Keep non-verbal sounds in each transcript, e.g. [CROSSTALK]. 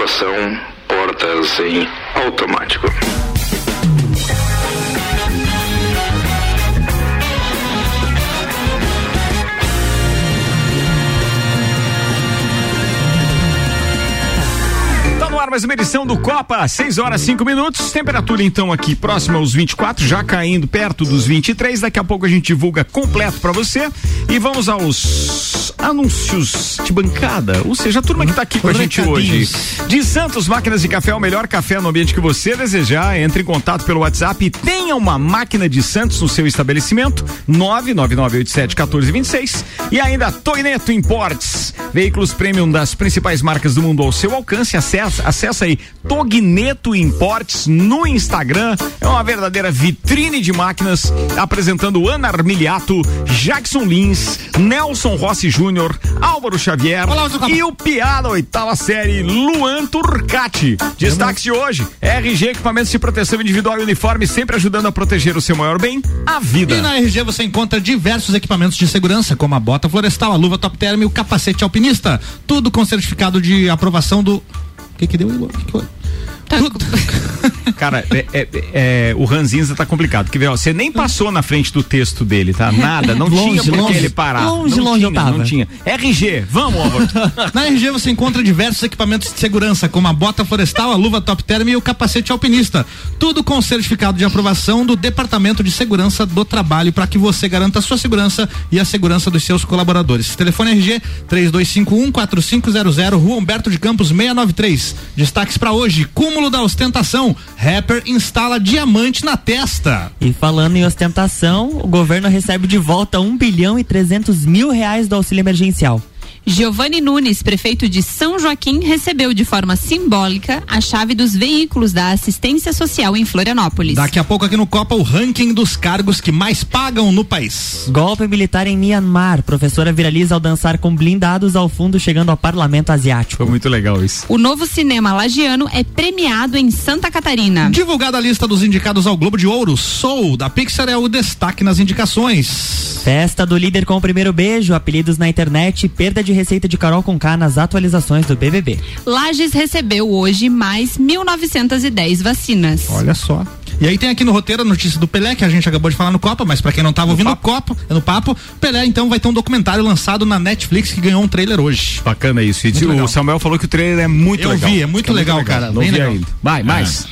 Tripulação, portas em automático. Mais uma edição do Copa, 6 horas 5 minutos. Temperatura então aqui próxima aos 24, já caindo perto dos 23. Daqui a pouco a gente divulga completo para você. E vamos aos anúncios de bancada. Ou seja, a turma que tá aqui com a gente hoje. De Santos Máquinas de Café, o melhor café no ambiente que você desejar. Entre em contato pelo WhatsApp e tenha uma máquina de Santos no seu estabelecimento. 999871426. E ainda Toineto Imports. Veículos premium das principais marcas do mundo ao seu alcance. Acesse, acessa aí Togneto Imports no Instagram. É uma verdadeira vitrine de máquinas, apresentando Ana Armiliato, Jackson Lins, Nelson Rossi Júnior, Álvaro Xavier Olá, e o piada oitava série Luan Turcati. Destaques de hoje: RG Equipamentos de Proteção Individual e Uniforme, sempre ajudando a proteger o seu maior bem, a vida. E na RG você encontra diversos equipamentos de segurança, como a bota florestal, a luva top term e o capacete alpinista. Tudo com certificado de aprovação do que que deu, Que que? Tá. [LAUGHS] Cara, é, é, é, o Ranzinza tá complicado. Porque você nem passou na frente do texto dele, tá? Nada. Não longe, tinha por que ele parar. Longe, não longe tinha, eu tava. Não tinha. RG, vamos, Álvaro. [LAUGHS] na RG você encontra diversos equipamentos de segurança, como a bota florestal, a luva top term e o capacete alpinista. Tudo com certificado de aprovação do Departamento de Segurança do Trabalho para que você garanta a sua segurança e a segurança dos seus colaboradores. Telefone RG 3251 4500, Rua Humberto de Campos 693. Destaques para hoje: cúmulo da ostentação. Rapper instala diamante na testa. E falando em ostentação, o governo recebe de volta um bilhão e trezentos mil reais do auxílio emergencial. Giovanni Nunes, prefeito de São Joaquim, recebeu de forma simbólica a chave dos veículos da assistência social em Florianópolis. Daqui a pouco aqui no Copa o ranking dos cargos que mais pagam no país. Golpe militar em Myanmar. Professora viraliza ao dançar com blindados ao fundo chegando ao parlamento asiático. Foi muito legal isso. O novo cinema lagiano é premiado em Santa Catarina. Divulgada a lista dos indicados ao Globo de Ouro, Soul da Pixar é o destaque nas indicações. Festa do líder com o primeiro beijo, apelidos na internet, perda de receita de Carol com K nas atualizações do BBB. Lages recebeu hoje mais 1.910 vacinas. Olha só. E aí tem aqui no roteiro a notícia do Pelé, que a gente acabou de falar no Copa, mas para quem não tava ouvindo o Copa, no papo, Pelé então vai ter um documentário lançado na Netflix que ganhou um trailer hoje. Bacana isso. E o Samuel falou que o trailer é muito Eu legal. vi, é muito legal, muito legal, cara. Não bem vi legal. ainda. Vai, mais.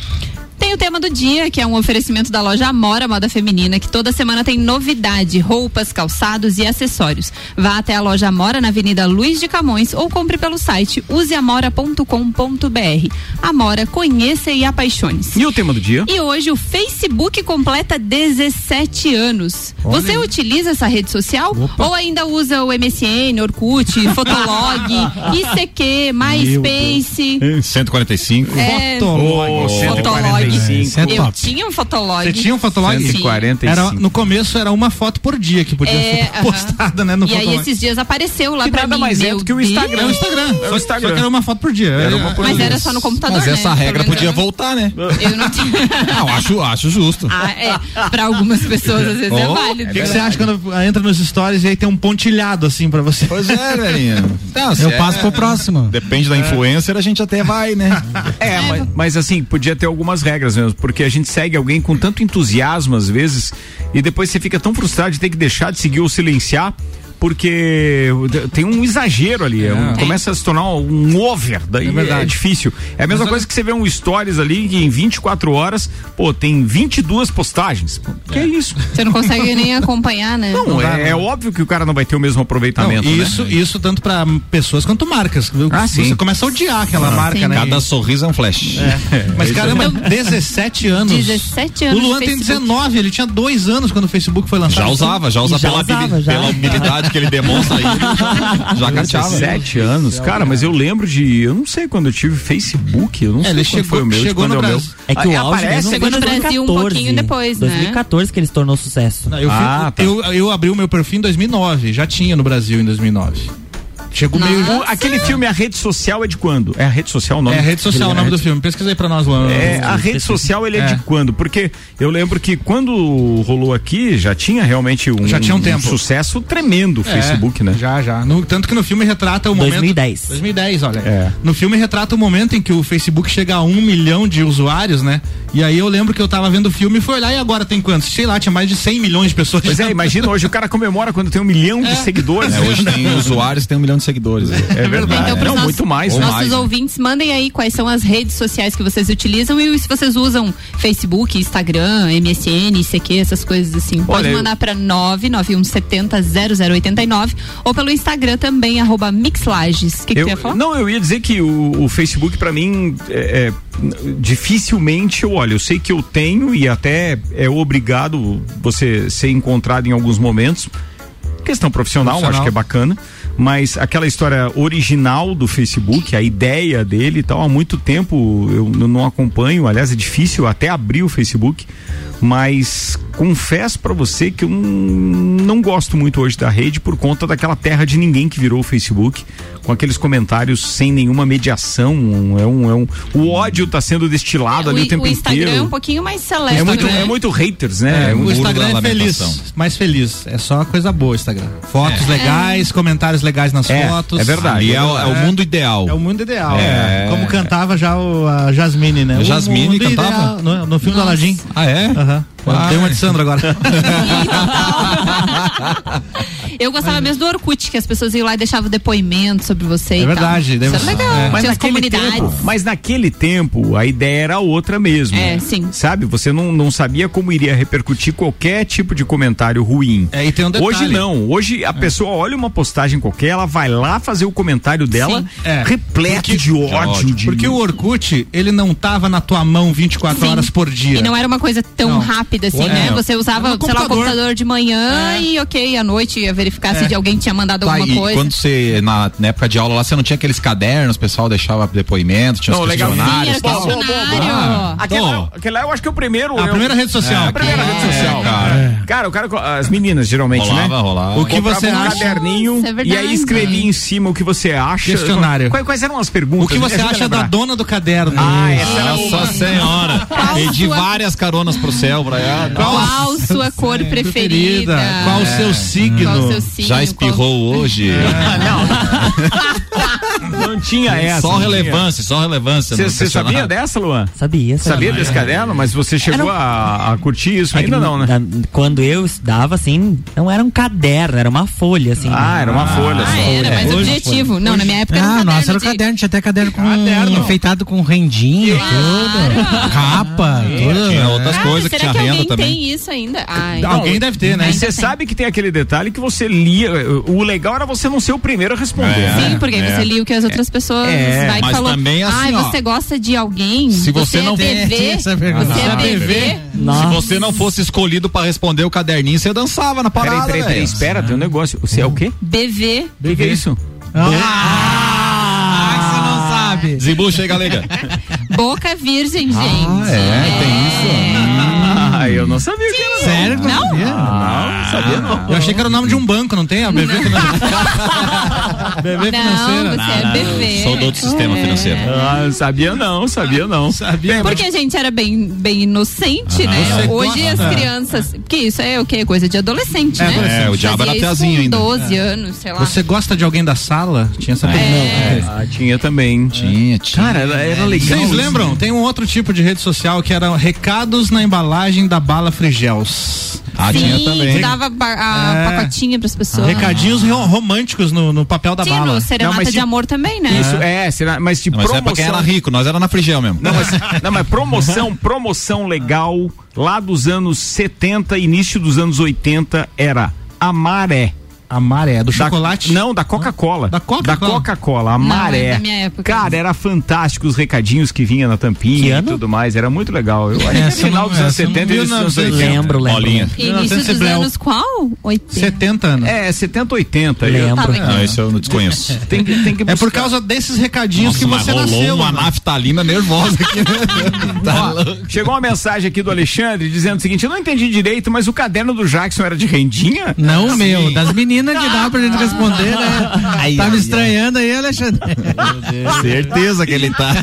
Tem o tema do dia, que é um oferecimento da loja Amora Moda Feminina, que toda semana tem novidade, roupas, calçados e acessórios. Vá até a loja Amora na Avenida Luiz de Camões ou compre pelo site useamora.com.br. Amora, conheça e apaixone-se. E o tema do dia? E hoje o Facebook completa 17 anos. Olha Você utiliza essa rede social? Ou ainda usa o MSN, Orkut, [LAUGHS] Fotolog, ICQ, MySpace? 145. É, Fotolog. Fotolog. Isso é Eu top. tinha um Fotolog. Você tinha um Fotolog? Sim. 145. Era, no começo era uma foto por dia que podia É, ser postada, né, no E aí Fotolog. esses dias apareceu lá Que pra nada mim. mais é do que o Deus. Instagram. É o Instagram. É o Só- Instagram. Só que era uma foto por dia. Era uma por Mas dia. era só no computador, Mas né? essa regra podia eu- voltar, né? Eu não tinha. [LAUGHS] Não, acho, acho justo. Ah, é. Pra algumas pessoas, às vezes, é Oh, válido. O que, que você acha quando entra nos stories e aí tem um pontilhado assim pra você? Pois é, [LAUGHS] se Eu é- passo pro próximo. Depende da influencer, a gente até vai, né? [LAUGHS] É, mas, mas assim, podia ter algumas regras mesmo, porque a gente segue alguém com tanto entusiasmo às vezes, e depois você fica tão frustrado de ter que deixar de seguir ou silenciar. Porque tem um exagero ali, é um- começa a se tornar um over, daí É é, difícil. É a mesma Mas coisa que você vê um stories ali que em 24 horas, pô, tem 22 postagens. Pô, que é isso? Você não consegue nem acompanhar, né? Não, dá, é, é óbvio que o cara não vai ter o mesmo aproveitamento. Não, né? isso, isso tanto pra pessoas quanto marcas. viu? Ah, Você sim. começa a odiar aquela marca, sim. né? Cada sorriso é um flash. Mas caramba, 17 anos. 17 anos O Luan tem Facebook. 19, ele tinha dois anos quando o Facebook foi lançado. Já usava, já usa E já pela, usava, já. pela habilidade que ele demonstra aí. [LAUGHS] Já cateava. 17 anos, cara, mas eu lembro de. Eu não sei quando eu tive Facebook, eu não É, sei ele quando chegou- foi o meu. de chegou quando no é o meu. É que o auge aparece mesmo foi no Brasil um 2014. pouquinho depois, né? 2014 que ele se tornou sucesso. Não, Eu, fui- Ah, tá. eu, eu abri o meu perfil em 2009, já tinha no Brasil em 2009. Chegou meio. O- aquele filme A Rede Social é de quando? É a Rede Social o nome? É, rede social, o nome do filme. Pesquisa aí pra nós, Luan. É, a rede social ele é, de quando? Porque eu lembro que quando rolou aqui já tinha realmente um, Já tinha um tempo. sucesso tremendo o É, Facebook, né? Já, já. No- tanto que no filme retrata o momento. 2010. 2010, olha. É. No filme retrata o momento em que o Facebook chega a um milhão de usuários, né? E aí eu lembro que eu tava vendo o filme e fui olhar e agora tem quantos? Sei lá, tinha mais de 100 milhões de pessoas. Pois é, imagina hoje o cara comemora quando tem um milhão de seguidores. É, hoje tem usuários tem um milhão de seguidores. É verdade. Então, Não, nossos, muito mais. Né? nossos mais, ouvintes, mandem aí quais são as redes sociais que vocês utilizam e se vocês usam Facebook, Instagram, MSN, ICQ, essas coisas assim. Pode Olha, mandar pra 991700089 ou pelo Instagram também, arroba Mixlages. O que, que Eu- ia falar? não, eu ia dizer que o, o Facebook pra mim é, é, dificilmente eu olho. Eu sei que eu tenho e até é obrigado você ser encontrado em alguns momentos. Questão profissional, Profissional. acho que é bacana. Mas aquela história original do Facebook, a ideia dele e tal, há muito tempo eu não acompanho. Aliás, é difícil até abrir o Facebook. Mas confesso pra você que eu não gosto muito hoje da rede por conta daquela terra de ninguém que virou o Facebook, com aqueles comentários sem nenhuma mediação. É um, é um, o ódio tá sendo destilado ali o, tempo o Instagram inteiro. é um pouquinho mais seleto. É muito, né? é muito haters, né? É, É o muito- Instagram é feliz, mais feliz. É só coisa boa o Instagram. Fotos legais, comentários legais nas É, fotos. é verdade. Ali é, o- é o mundo ideal. É o mundo ideal. É. Como cantava já o, a Jasmine, né? A O Jasmine mundo cantava? ideal, no, no filme do Aladdin. Ah, é? Aham. Vai. Tem uma de Sandro agora. Eu gostava mesmo do Orkut, que as pessoas iam lá e deixavam depoimento sobre você É e verdade, tal. deve Isso era ser. legal. É. Mas Tinha as naquele, comunidades. tempo, mas naquele tempo a ideia era outra mesmo. É, sim. Sabe? Você não, não sabia como iria repercutir qualquer tipo de comentário ruim. É, e tem um detalhe. Hoje não. Hoje a pessoa olha uma postagem qualquer, ela vai lá fazer o comentário dela. É. repleto de ódio. ódio. de- Porque o Orkut, ele não tava na tua mão 24 Sim. horas por dia. E não era uma coisa tão Não. rápida assim, É. né? Você usava, sei lá, o computador. computador de manhã É. e ok, à noite ia verificar É. se alguém tinha mandado Tá, alguma e coisa. quando você, na, na época de aula lá, você não tinha aqueles cadernos, o pessoal deixava depoimento, tinha Não, os legal. Sim, questionários era e tal. questionário. Aquela, Pô. aquela eu acho que é o primeiro. A eu- primeira rede social. A primeira É. rede social. cara. Cara, o cara, as meninas geralmente, Rolava, né? rolava. O que Comprava você um acha? caderninho Nossa, é e aí escrevia em cima o que você acha. Questionário. Quais, quais eram as perguntas? O que você acha da dona do caderno? Ah, essa era Nossa senhora. [LAUGHS] Sua- várias caronas pro céu, pra lá. Qual sua cor preferida? Qual o seu signo? Qual o seu signo? Já espirrou hoje. [LAUGHS] Não [LAUGHS] tinha essa. Só não tinha. relevância, só relevância. Você sabia dessa, Luan? Sabia, Sabia desse caderno? Mas você chegou a, a curtir isso? Ainda não, né? Quando eu estudava, assim, não era um caderno, era uma folha, assim. Ah, era uma folha Ah, era, mas Hoje objetivo. Não, na minha época era um Ah, nossa, era o de- caderno, tinha até caderno com Caderno. enfeitado com rendinha e tudo. Capa, tudo. Tinha outras Ah, coisas que será tinha que renda alguém também. tem isso ainda? Ai, Alguém deve ter, né? E você sabe que tem aquele detalhe que você lia. O legal era você não ser o primeiro a responder. É. né? Sim, porque É. você lia o que as outras pessoas É, vai mas falando. também assim, Ai, ó, você gosta de alguém? se você é não-. [LAUGHS] Você é Você é bebê? bebê? Nossa. Se você não fosse escolhido pra responder o caderninho, você dançava na Peraí, parada. peraí, peraí, velho. espera, tem um negócio. Você é o quê? BV. O que, que é isso? Ah, você não sabe. Zibucha aí, galega. [LAUGHS] Boca virgem, gente. é, tem isso. Ah, eu não sabia que era. Sério? Não? sabia? Não, sabia não. Eu achei que era o nome de um banco, não tem? A BV Financeira. BV Não, Financeira. você é bebê. Sou do outro sistema É. financeiro. Ah, sabia não, sabia não. Sabia? Porque a gente era bem, bem inocente, né? Você Hoje gosta? as crianças. Porque isso é o quê? Coisa de adolescente, É, né? adolescente. É, o diabo era com ainda. 12 anos, sei lá. Você gosta de alguém da sala? Tinha essa pergunta. É. Ah, tinha também. Tinha, tinha. Cara, era, era legal. Vocês lembram? Tem um outro tipo de rede social que era recados na embalagem da bala Frigels. Ah, tinha Sim, também. que dava a É. pacotinha pras pessoas. Recadinhos ro- românticos no, no papel da Tinha bala. no Serenata Não, mas de tinha- Amor também, né? Isso, é, será, mas de Não, mas é pra promoção. quem era rico, nós era na Frigel mesmo. Não, mas, não, mas promoção, [LAUGHS] promoção legal lá dos anos 70, início dos anos 80 era a Maré. Maré, do Da- chocolate? não, da Coca-Cola. Da Coca-Cola? Coca-Cola, a Não, Maré. é da minha época. Cara, era fantástico os recadinhos que vinha na tampinha e tudo mais. Era muito legal. Eu acho que é final não- dos anos essa eu não 70 e dos anos sei. 80. Lembro, lembro. Bolinha. Início 1900 dos anos qual? 80. 70 anos. É, 70, 80. Eu- Lembro. Aqui. Não, esse eu não desconheço. [LAUGHS] Tem que, tem que É por causa desses recadinhos Nossa, que você rolou nasceu. uma né? naftalina nervosa aqui. [LAUGHS] tá louco. Chegou uma mensagem aqui do Alexandre dizendo o seguinte: eu não entendi direito, mas o caderno do Jackson era de rendinha? Não o meu, das meninas menina que dá pra gente responder, né? Ai, tá ai, me ai. estranhando aí, Alexandre. [LAUGHS] Certeza que ele tá.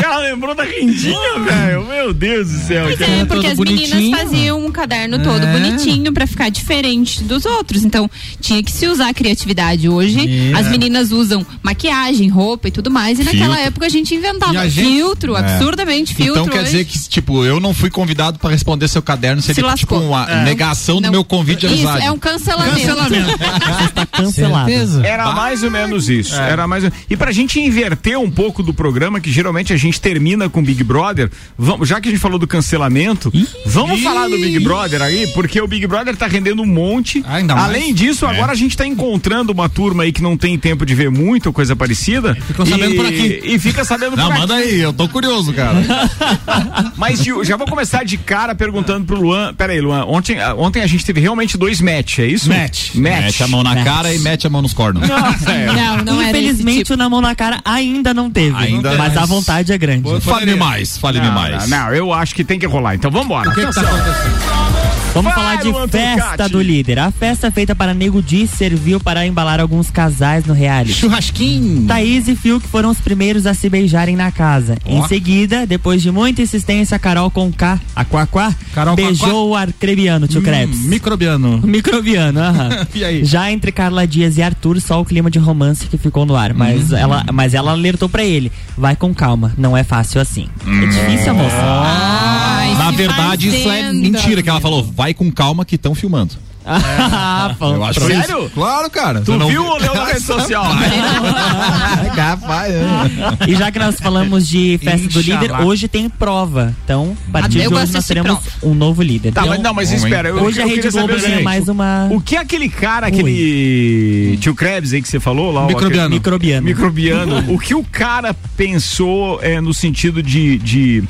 Cara lembrou da rendinha, velho. Meu Deus do céu. Pois cara. é, porque as bonitinho. meninas faziam um caderno todo É. bonitinho pra ficar diferente dos outros. Então, tinha que se usar a criatividade. Hoje, É. as meninas usam maquiagem, roupa e tudo mais. E naquela Filtro. época a gente inventava a gente- filtro, absurdamente filtro. Então quer hoje. dizer que, tipo, eu não fui convidado pra responder seu caderno, Se seria tipo lascou. uma negação do meu convite de Isso, amizade. é um cancelamento. Cancelamento. Tá cancelado. Certeza. Era mais ou menos isso. Era mais ou- E pra gente inverter um pouco do programa, que geralmente a gente termina com Big Brother, vamos, já que a gente falou do cancelamento, vamos falar do Big Brother aí, porque o Big Brother tá rendendo um monte. Ainda mais. Além disso, agora a gente tá encontrando uma turma aí que não tem tempo de ver muito, ou coisa parecida. Ficou sabendo e, por aqui. E fica sabendo Não, por manda aqui. aí, eu tô curioso, cara. [LAUGHS] Mas Gil, já vou começar de cara perguntando pro Luan. Pera aí, Luan. Ontem, ah, ontem a gente teve realmente dois match, é isso? Match. Match. Mete a mão na cara e mete a mão nos cornos. [LAUGHS] Não, não era esse Infelizmente, tipo. o na mão na cara ainda não teve. Ainda mas não. a vontade é grande. Fale-me mais, fale-me Não, mais. não, não, eu acho que tem que rolar. Então vambora. O que, que tá acontecendo? Vamos falar de Luan festa do líder. A festa feita para Nego Di serviu para embalar alguns casais no reality. Churrasquinho. Thaís e Fiuk foram os primeiros a se beijarem na casa. Em seguida, depois de muita insistência, Carol com K, a Quaquá, Carol beijou o arcrebiano, tio Krebs. Hum, microbiano. [LAUGHS] Microbiano, aham. [LAUGHS] E aí? Já entre Carla Dias e Arthur, só o clima de romance que ficou no ar. Hum. Mas, ela, mas ela alertou pra ele: vai com calma, não é fácil assim. É difícil, moça. Ai, Na verdade, isso é mentira, que ela falou, vai com calma que estão filmando. Ah, pô. [LAUGHS] Eu acho Sério? isso. Claro, cara. Tu não viu ou leu na rede social? [LAUGHS] [LAUGHS] Capaz, é. E já que nós falamos de festa do líder, hoje tem prova. Então, a partir eu de hoje nós teremos um novo líder. Tá, Então, mas não, mas espera. Eu, hoje eu a Rede Globo seguinte, mais uma. O que é aquele cara, aquele tio Krebs aí que você falou lá? Microbiano. aquele- Microbiano. Microbiano. o que o cara pensou é, no sentido de. de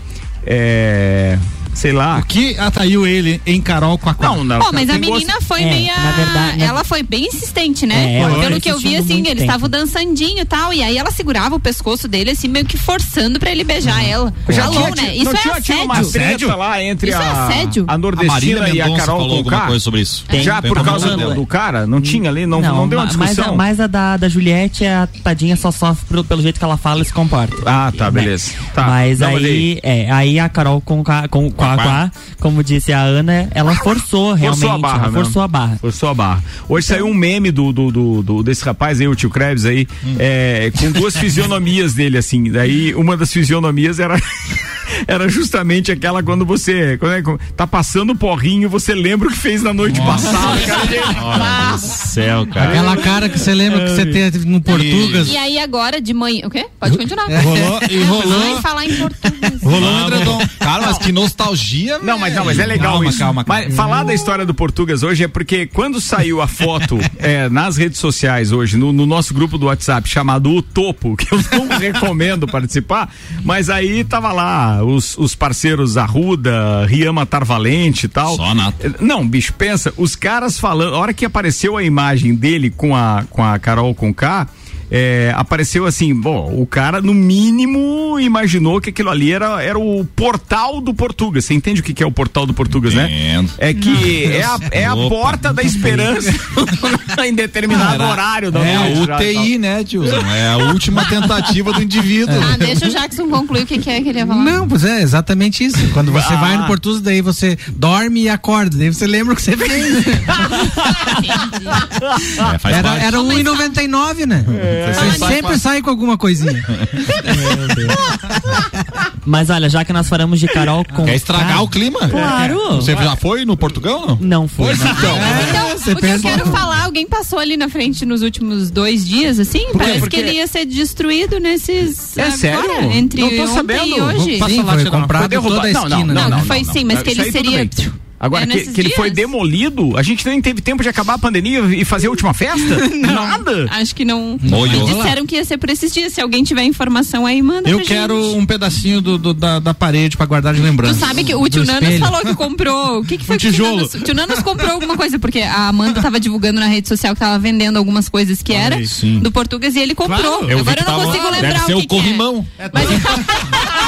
é, sei lá. O que atraiu ele em Carol com a Não, não. Pô, mas a menina foi É, meia. na verdade, né? Ela foi bem insistente, né? É, ela Pelo que eu vi, assim, eles estavam dançandinho e tal. E aí ela segurava o pescoço dele, assim, meio que forçando pra ele beijar ela. Já tinha, né? não Isso tinha é tido uma assédio. treta lá entre Isso é a, assédio. a A nordestina e a Carol falou alguma coisa sobre isso. Tem. Já por causa do, cara? Não tinha ali? Não, não, deu uma mas, discussão? a, mas a da, da Juliette, a tadinha só sofre pelo, pelo jeito que ela fala e se comporta. Ah, tá, Né? beleza. Tá. Mas Não, aí, é, aí a Carol com, com, a Quá, como disse a Ana, ela forçou realmente. Forçou a barra, ela forçou a barra. Forçou a barra. Hoje saiu um meme do, do, do- do- desse rapaz aí, o tio Krebs aí, é, com duas [LAUGHS] fisionomias dele, assim. Daí uma das fisionomias era. [LAUGHS] Era justamente aquela quando você quando é, tá passando o porrinho, você lembra o que fez na noite passada, cara. Céu, cara. Aquela cara que você lembra que você teve no Portugas. E aí agora, de manhã. O quê? Pode continuar. [LAUGHS] Rolou, e rolou. Vai falar em português. Rolou um edredom. Cara, mas que nostalgia, Não, mas não, mas é legal Calma, isso. calma, calma. Mas falar da história do Portugas hoje é porque quando saiu a foto [LAUGHS] é, nas redes sociais hoje, no, no nosso grupo do WhatsApp chamado O Topo, que eu não [LAUGHS] recomendo participar, mas aí tava lá os, os parceiros Arruda, Riama Tarvalente e tal. Só nata. É, Não, bicho, pensa, os caras falando, a hora que apareceu a imagem dele com a, com a Carol com K, é, apareceu assim, bom, o cara no mínimo imaginou que aquilo ali era, era o portal do Portugas. Você entende o que, que é o portal do Portugas, né? Entendo. É que é a, é a Opa. porta da esperança [LAUGHS] em determinado horário da É a UTI, né, tiozão? É a última tentativa do indivíduo. Ah, deixa o Jackson concluir o que, que é que ele ia falar. Não, pois é, exatamente isso. Quando você Ah. vai no Portugas, daí você dorme e acorda. Daí você lembra o que você fez. [LAUGHS] É, Era, era 1,99, né? Você sempre sai com alguma coisinha. [LAUGHS] Mas olha, já que nós falamos de Carol com. Quer estragar K, o clima? Claro. Você já foi no Portugal, não? Não foi. não. Então, você o que eu quero falar, alguém passou ali na frente nos últimos dois dias, assim? Parece Porque- que ele ia ser destruído nesses. É agora, sério? Entre Não tô ontem sabendo. e hoje. Sim, lá, foi comprado Foi toda a Não, não, esquina. não, Não, não, foi não, sim, mas não. que ele seria. Agora, É que, que ele foi demolido, a gente nem teve tempo de acabar a pandemia e fazer a última festa? [LAUGHS] Nada. Acho que não. Oi. disseram que ia ser por esses dias. Se alguém tiver informação aí, manda Eu pra quero gente. um pedacinho do, do- da, da parede pra guardar de Tu lembrança. sabe que o tio Nanos falou que comprou. O que, que foi [LAUGHS] Um que o tio tijolo. Nanos, o tio Nanos comprou alguma coisa, porque a Amanda tava divulgando na rede social que tava vendendo algumas coisas que era sim. do português e ele comprou. Claro, Eu Agora que eu não consigo Deve lembrar ser o o que, que corrimão. é. Mas... [LAUGHS]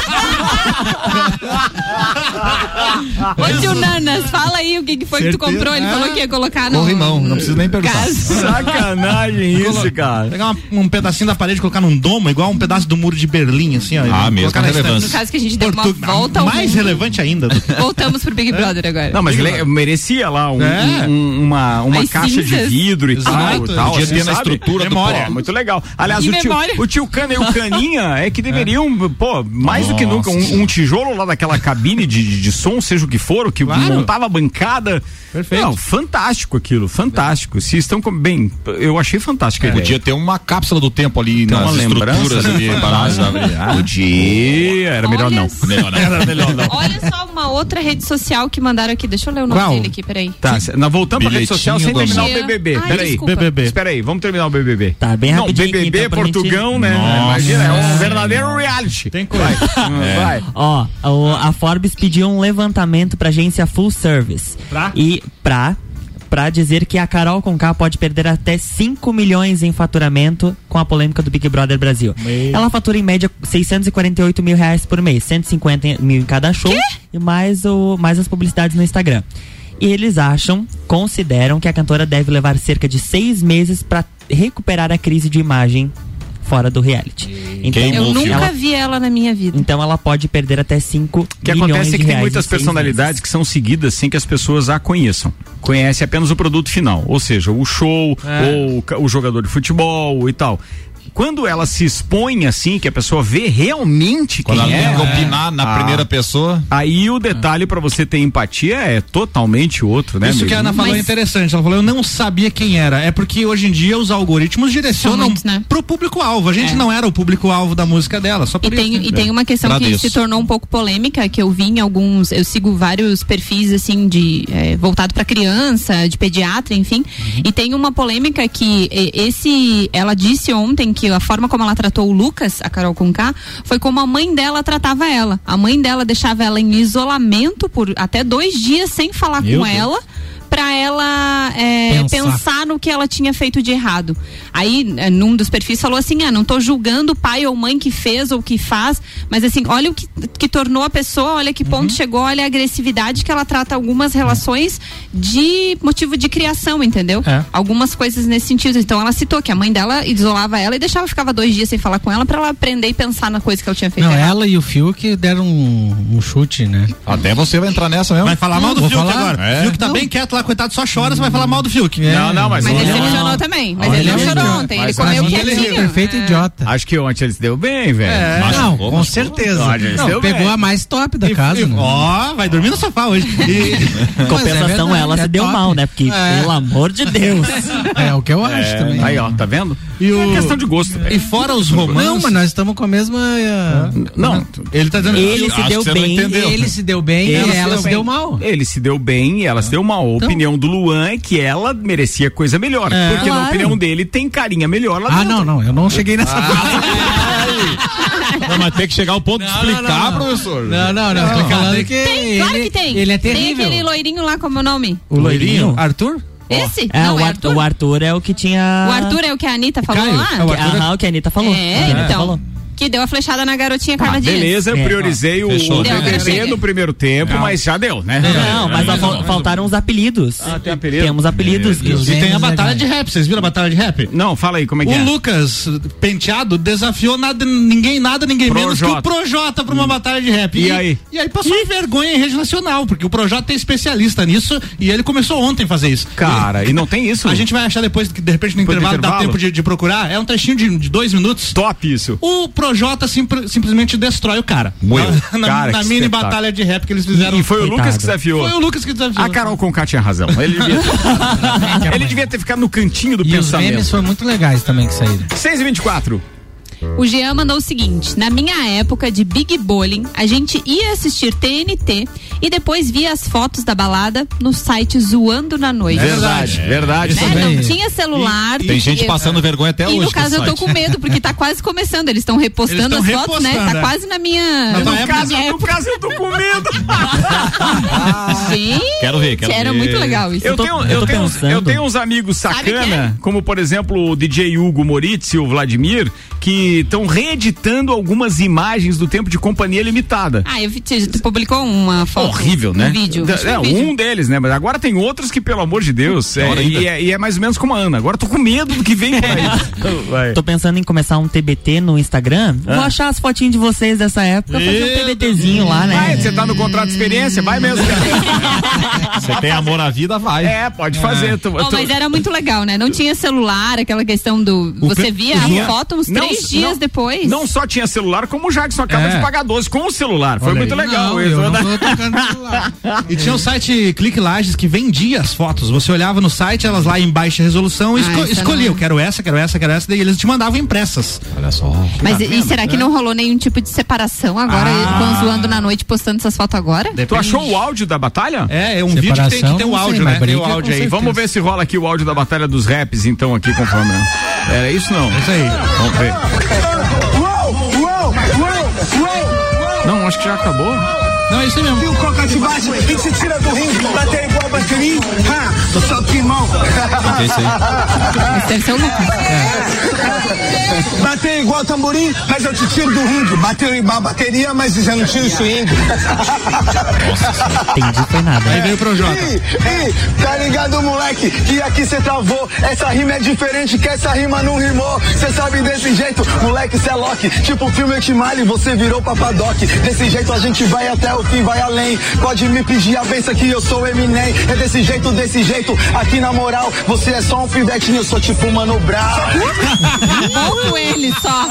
Ô tio Nanas, fala aí o que, que foi que tu Certeza. comprou. Ele Ah. falou que ia colocar no. Corrimão, não precisa nem perguntar. Sacanagem isso, cara. Pegar uma- um pedacinho da parede e colocar num domo, igual um pedaço do muro de Berlim, assim, ó. Ah, mesmo relevância. No caso que a gente deu uma volta Mais mundo. relevante ainda. do- Voltamos pro Big Brother agora. Não, mas le- merecia lá um- É. um- uma, uma As caixa de cinzas. vidro e tal. Exato. tal Podia assim, ter na estrutura do Memória. pó. Muito legal. Aliás, o tio, o tio Cana e o Caninha é que deveriam, pô, mais do que nunca, um, um tijolo lá daquela cabine de, de, de som, seja o que for, o que Claro. montava a bancada. Perfeito. Não, fantástico aquilo, fantástico. Se estão com, bem, eu achei fantástico ideia. Podia ter uma cápsula do tempo ali Tem nas estruturas ali. Podia, era melhor Olha não. só. Melhor não. Era melhor não. Olha só uma outra rede social que mandaram aqui. Deixa eu ler o nome Qual? dele aqui, peraí. Tá, nós voltamos pra rede social sem terminar o. BBB. Ai, Peraí. BBB. Espera aí, vamos terminar o BBB. Tá, bem Não, rapidinho aqui, BBB, então, Portugão, gente- né? Nossa. Imagina, é um verdadeiro reality. Tem coisa. Vai. [LAUGHS] Vai. Ó, o- a Forbes pediu um levantamento pra agência Full Service. Pra? E pra pra dizer que a Carol Conká pode perder até 5 milhões em faturamento com a polêmica do Big Brother Brasil. Meu. Ela fatura em média 648 mil reais por mês, 150 mil em cada show e mais, o, mais as publicidades no Instagram. E eles acham, consideram que a cantora deve levar cerca de seis meses pra recuperar a crise de imagem fora do reality. Então, Queimou Eu nunca vi ela na minha vida. então ela pode perder até 5 O que milhões acontece é que tem muitas personalidades que são seguidas sem que as pessoas a conheçam. Conhece apenas o produto final, ou seja, o show, ou o ca- o jogador de futebol e tal. Quando ela se expõe assim, que a pessoa vê realmente Quando quem ela é, liga opinar na Ah. primeira pessoa. aí o detalhe pra você ter empatia é totalmente outro, né? Isso amigo? que a Ana falou é Mas- interessante. Ela falou, eu não sabia quem era. É porque hoje em dia os algoritmos direcionam São muitos, né? pro público-alvo. A gente É. não era o público-alvo da música dela, só E por tem, isso. né? e tem uma questão Agradeço. que se tornou um pouco polêmica, que eu vi em alguns, eu sigo vários perfis assim de eh, voltado para criança, de pediatra, enfim. Uhum. E tem uma polêmica que esse, ela disse ontem que a forma como ela tratou o Lucas, a Carol Conká, foi como a mãe dela tratava ela. A mãe dela deixava ela em isolamento por até dois dias sem falar Meu com Deus. ela. Pra ela é, Pensar. pensar no que ela tinha feito de errado. Aí, eh, num dos perfis, falou assim: ah, não tô julgando o pai ou mãe que fez ou que faz, mas assim, olha o que, que tornou a pessoa, olha que Uhum. ponto chegou, olha a agressividade que ela trata algumas relações de motivo de criação, entendeu? É. Algumas coisas nesse sentido. Então ela citou que a mãe dela isolava ela e deixava, ficava dois dias sem falar com ela pra ela aprender e pensar na coisa que ela tinha feito. Não, errado. ela e o Fiuk deram um, um chute, né? Até você vai entrar nessa mesmo. Vai falar mal do Vou Fiuk falar? agora. É. Fiuk tá bem quieto lá, coitado, só chora, você vai falar mal do Fiuk. Não, não, mas, Mas ele decepcionou também. Mas Olha, ele não chorou ontem, ele comeu mim, ele é quietinho. perfeito É. idiota. acho que ontem ele se deu bem, velho. Machucou, Não, com certeza. Não, deu pegou bem. a mais top da casa. E- né? Ó, vai dormir no sofá hoje. [LAUGHS] E- Compensação, verdade, ela é se deu mal, né? Porque, É. pelo amor de Deus. É o que eu acho também. Aí, ó, tá vendo? E o- É questão de gosto. velho. E fora os romances. Não, mas nós estamos com a mesma. Não, Ele tá dizendo Ele se que deu bem. Ele se deu bem e ela se deu mal. Ele se deu bem e ela se deu mal. A opinião do Luan é que ela merecia coisa melhor. É. porque na Claro. opinião dele tem carinha melhor lá Ah, dentro. não, não, eu não cheguei nessa [LAUGHS] Não, mas tem que chegar ao ponto de Não, não, explicar, não. professor. Não, não, não. Tô falando que. Tem, claro ele, que tem. Ele é Tem terrível. aquele loirinho lá, como é o nome? O loirinho? Arthur? Esse? É, não, o, é Ar- Arthur? o Arthur é o que tinha. O Arthur é o que a Anitta falou Caio, lá? é o Arthur aham, o que a Anitta falou. É, A Anitta então. falou. Que deu a flechada na garotinha Ah, Carla Dias. beleza, eu É. priorizei o, Fechou. o BBB chega. no primeiro tempo, mas já deu, né? Não, mas fal- faltaram os apelidos. Ah, tem apelido? Temos apelidos. E os E tem a batalha de rap. Vocês viram a batalha de rap? Não, fala aí como é que O é. Lucas Penteado desafiou nada, ninguém nada, ninguém menos que o Projota. Pra uma batalha de rap. E aí? E aí passou vergonha em rede nacional, porque o Projota é especialista nisso e ele começou ontem a fazer isso. Cara, e não tem isso? A gente vai achar depois que de repente no do intervalo, dá intervalo? tempo de, de procurar. É um trechinho de, de dois minutos. Top isso. O Projota simp- simplesmente destrói o cara. Moeu. Na, na- Cara, na mini espetáculo. batalha de rap que eles fizeram. E foi o Lucas Coitado. que desafiou. Foi o Lucas que desafiou. A Carol Conká tinha razão. Ele devia, ter... [LAUGHS] Ele devia ter ficado no cantinho do E os pensamento. memes foram muito legais também que saíram. 6 e 24 O Jean mandou o seguinte: na minha época de Big Bowling, a gente ia assistir TNT e depois via as fotos da balada no site Zoando na Noite. Verdade, verdade. Né? também. Não tinha celular. Tem gente e- passando vergonha até E hoje. no com caso eu tô com medo, porque tá quase começando. Eles estão repostando Eles as tão fotos, né? repostando, Tá é. quase na minha. Minha época- No caso, eu tô com medo. [LAUGHS] Gente, Quero ver, quero era ver. muito legal isso. Eu tô- tenho, eu tenho, uns- pensando. eu tenho uns amigos Sabe sacana, é? como por exemplo o DJ Hugo Moritz e o Vladimir, que que estão reeditando algumas imagens do tempo de companhia limitada. Ah, eu vi, tu publicou uma foto. Horrível, né? Um vídeo. É, um vídeo. um deles, né? Mas agora tem outros que, pelo amor de Deus, é, e, é, e é mais ou menos como a Ana. Agora eu tô com medo do que vem por aí. [LAUGHS] Vai. Tô pensando em começar um TBT no Instagram. Vou achar as fotinhas de vocês dessa época, fazer um TBTzinho lá, né? Vai, você tá no contrato de experiência, vai mesmo. cara. [LAUGHS] Você tem amor à vida, vai. É, pode fazer. Tu- Oh, tu- mas era muito legal, né? Não tinha celular, aquela questão do. Você via a foto uns Não, três dias não, depois. Não só tinha celular, como o Jackson acaba É. de pagar 12 com o celular. Foi Olha muito aí. legal Não, isso. eu né? não tô tocando no celular. E tinha o site Clique Lages que vendia as fotos. Você olhava no site, elas lá em baixa resolução, e Ah, esco escolhia. não. Eu quero essa, quero essa, quero essa. Daí eles te mandavam impressas. Olha só. Mas e, vendo? será que não rolou nenhum tipo de separação agora? Ah. Eles vão zoando na noite postando essas fotos agora? Tu achou o áudio da batalha? É, é um vídeo que tem que Separação, ter o sei, áudio, mas né? Tem o áudio aí. certeza. Vamos ver se rola aqui o áudio da batalha dos raps, então, aqui conforme. Era isso não? Isso aí. Vamos ver. Não, acho que já acabou. Não, é isso mesmo. o coca de baixo e te tira do ringue, bater igual bateria, ha, só timão. Que é isso aí? Esse deve ser o Lucas. Bater igual tamborim, mas eu te tiro do ringue. Bater igual bateria, mas já não tiro o swing. Entendi, foi nada. Aí veio pro Jota. Ih, tá ligado, moleque? Que aqui cê travou. Essa rima é diferente, que essa rima não rimou. Cê sabe desse jeito, moleque, cê é Loki. Tipo filme Timale, você virou papadoc. Desse jeito a gente vai até o fim, vai além. Pode me pedir a benção que eu sou Eminem. É desse jeito, desse jeito. Aqui na moral, você é só um pivetinho, eu sou tipo Mano Brown. Bom com ele só.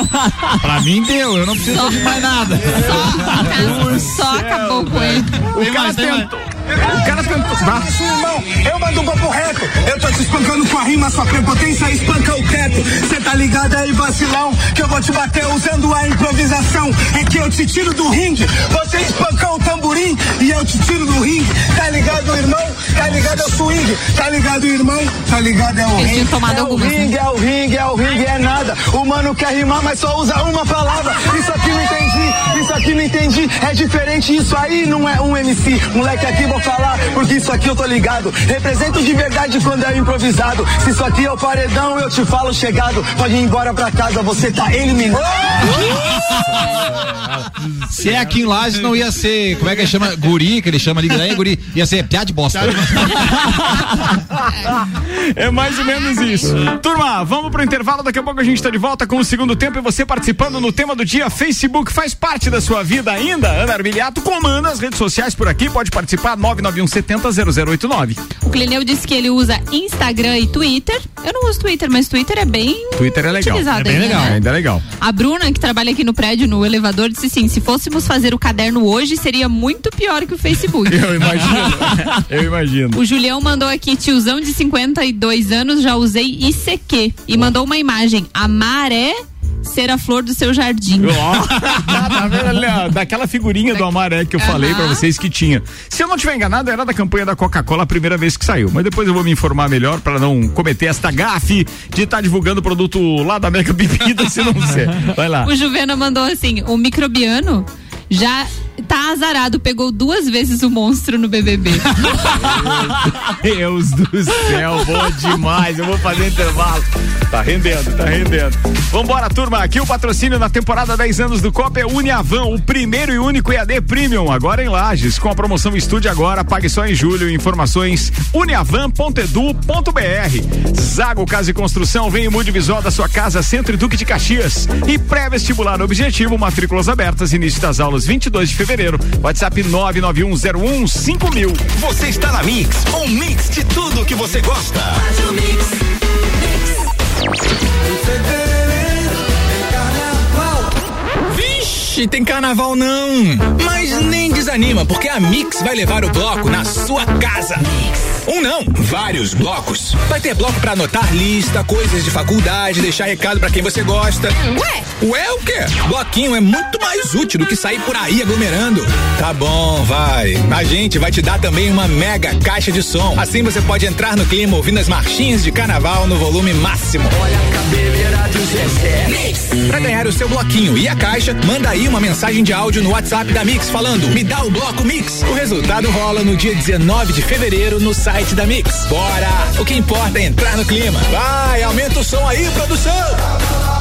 Pra mim deu, eu não preciso de mais nada. Só, só acabou com ele. O cara tentou. O cara tentou. Vá. Isso, irmão, eu mando um papo reto. Eu tô te espancando com a rima, sua prepotência espanca o teto. Cê tá ligado aí, vacilão? Que eu vou te bater usando a improvisação. É que eu te tiro do ringue. Você espancou o tamborim e eu te tiro do ringue. Tá ligado, irmão? Tá ligado, é o swing. Tá ligado, irmão? Tá ligado, é o Eles ringue. tomado é o né? ringue, é o ringue, é o ringue, é nada. O mano quer rimar, mas só usa uma palavra. Isso aqui não entendi, isso aqui não entendi. É diferente, isso aí não é um MC. Moleque, aqui vou falar, porque isso aqui eu tô ligado. Represento de verdade quando é improvisado. Se isso aqui é o paredão, eu te falo chegado. Pode ir embora pra casa, você tá eliminado. [LAUGHS] Se é aqui em Lages, não ia ser. Como é que ele chama? Guri, que ele chama ali, né, guri? Ia ser piada de bosta. É mais ou menos isso. Turma, vamos pro intervalo. Daqui a pouco a gente tá de volta com o segundo tempo e você participando no tema do dia. Facebook faz parte da sua vida ainda? Ana Armiliato comanda as redes sociais por aqui. Pode participar 991 70 0089. O Clineu disse que ele usa Instagram e Twitter. Eu não uso Twitter, mas Twitter é bem Twitter é legal. utilizado É bem ainda, legal. né? Ainda é legal. A Bruna, que trabalha aqui no prédio, no elevador, disse assim: se fôssemos fazer o caderno hoje, seria muito pior que o Facebook. [LAUGHS] Eu imagino. Eu imagino. O Julião mandou aqui, tiozão de 52 anos, já usei ICQ. E mandou uma imagem. A maré ser a flor do seu jardim. [LAUGHS] Tá ó, daquela figurinha do Amaré que eu falei pra Aham. vocês que tinha. Se eu não tiver enganado, era da campanha da Coca-Cola a primeira vez que saiu. Mas depois eu vou me informar melhor pra não cometer esta gafe de estar divulgando o produto lá da Mega Bebida, se não ser. [LAUGHS] Vai lá. O Juvena mandou assim: o microbiano já tá azarado, pegou duas vezes o monstro no BBB. [LAUGHS] Deus do céu, bom demais. Eu vou fazer intervalo. Tá rendendo, tá rendendo. Vambora, turma. Aqui o patrocínio na temporada 10 anos do Copa é Uniavan, o primeiro e único EAD Premium, agora em Lages. Com a promoção Estude Agora, pague só em julho. Informações uniavan.edu.br. Zago Casa e Construção, vem e mude visual da sua casa, Centro e Duque de Caxias. E pré-vestibular objetivo, matrículas abertas, início das aulas 22 de fevereiro. WhatsApp 99101 5000. Você está na Mix, um mix de tudo que você gosta. Tem carnaval não. Mas nem desanima, porque a Mix vai levar o bloco na sua casa. Um não, vários blocos. Vai ter bloco pra anotar lista, coisas de faculdade, deixar recado pra quem você gosta. Ué? Ué, o quê? Bloquinho é muito mais útil do que sair por aí aglomerando. Tá bom, vai. A gente vai te dar também uma mega caixa de som. Assim você pode entrar no clima ouvindo as marchinhas de carnaval no volume máximo. Olha a cabeleira do Zezé. Pra ganhar o seu bloquinho e a caixa, manda aí uma mensagem de áudio no WhatsApp da Mix falando: Me dá o bloco Mix. O resultado rola no dia 19 de fevereiro no site da Mix. Bora! O que importa é entrar no clima. Vai, aumenta o som aí, produção!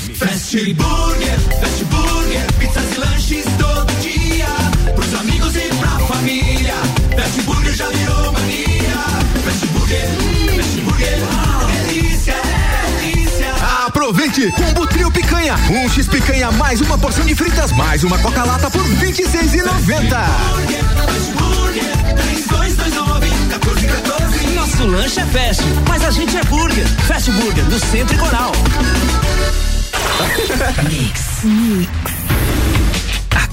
Fast Burger, Fast Burger, pizzas e lanches todo dia. Pros amigos e pra família. Fast Burger já virou mania. Fast Burger, Fast Burger, delícia, delícia. Aproveite! Combo Trio Picanha. Um X picanha mais uma porção de fritas mais uma Coca-Lata por R$ 26,90. Fast Burger, 3229 1414. Nosso lanche é fast, mas a gente é burger. Fast Burger, do Centro e Coral. Mix. Mix.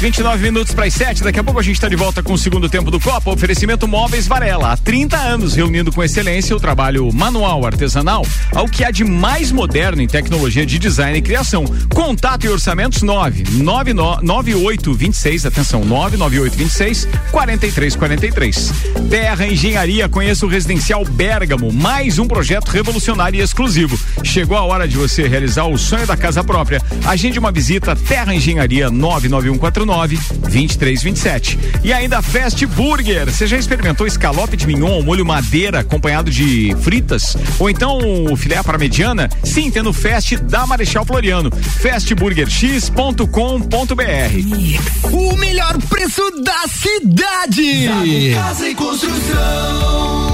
29 minutos para as 7. Daqui a pouco a gente está de volta com o segundo tempo do Copa. Oferecimento Móveis Varela. Há 30 anos reunindo com excelência o trabalho manual artesanal ao que há de mais moderno em tecnologia de design e criação. Contato e orçamentos 99826, atenção, 99826 4343. Terra Engenharia, conheça o Residencial Bergamo, mais um projeto revolucionário e exclusivo. Chegou a hora de você realizar o sonho da casa própria. Agende uma visita Terra Engenharia 99149 2327. E ainda Fast Burger. Você já experimentou escalope de mignon molho madeira acompanhado de fritas? Ou então o filé para mediana? Sim, tem no Fast da Marechal Floriano. fastburgerx.com.br. O melhor preço da cidade. Zago Casa e Construção.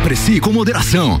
Aprecie com moderação.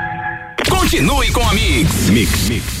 Continue com a Mix. Mix, mix.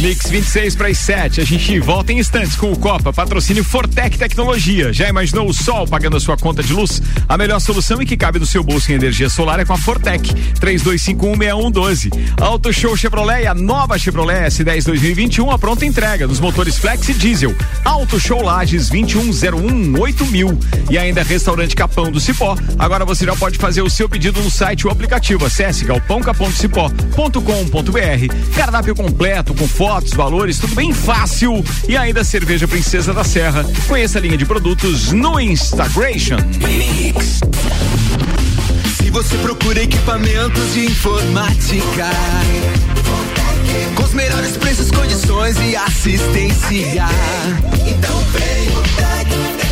Mix 26 para as 7. A gente volta em instantes com o Copa. Patrocínio Fortec Tecnologia. Já imaginou o sol pagando a sua conta de luz? A melhor solução e que cabe no seu bolso em energia solar é com a Fortec. 32516112. Auto Show Chevrolet e a nova Chevrolet S10 2021 a pronta entrega nos motores Flex e Diesel. Auto Show Lages 21018 E ainda Restaurante Capão do Cipó. Agora você já pode fazer o seu pedido no site ou aplicativo. Acesse galpãocapondocipó.com.br. Cardápio completo com fotos, valores, tudo bem fácil. E ainda cerveja Princesa da Serra. Conheça a linha de produtos no Instagram. Se você procura equipamentos de informática, com os melhores preços, condições e assistência, então vem o Tec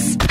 Mix.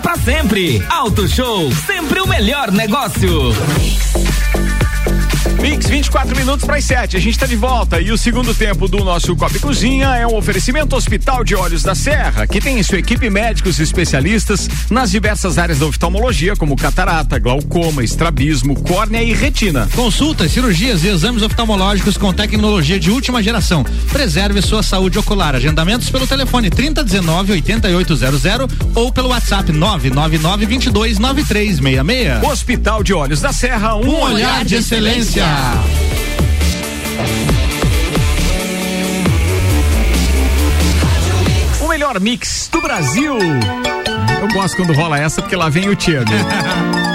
para sempre. Auto Show, sempre o melhor negócio. Mix 24 minutos para as 7. A gente está de volta e o segundo tempo do nosso Copa Cozinha é um oferecimento Hospital de Olhos da Serra, que tem em sua equipe médicos e especialistas nas diversas áreas da oftalmologia, como catarata, glaucoma, estrabismo, córnea e retina. Consultas, cirurgias e exames oftalmológicos com tecnologia de última geração. Preserve sua saúde ocular. Agendamentos pelo telefone 3019 8800 ou pelo WhatsApp 999 22 9366. Hospital de Olhos da Serra, um, Um olhar de excelência. O melhor mix do Brasil. Eu gosto quando rola essa porque lá vem o Tiago. [LAUGHS]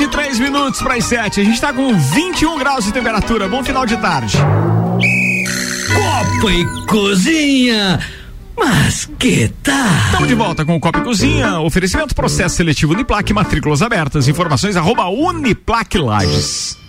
23 minutos para as 7. A gente tá com 21 graus de temperatura. Bom final de tarde. Copa e Cozinha. Mas que tal? Estamos de volta com o Copa Cozinha. Oferecimento processo seletivo Uniplac, matrículas abertas. Informações arroba Uniplac Lages.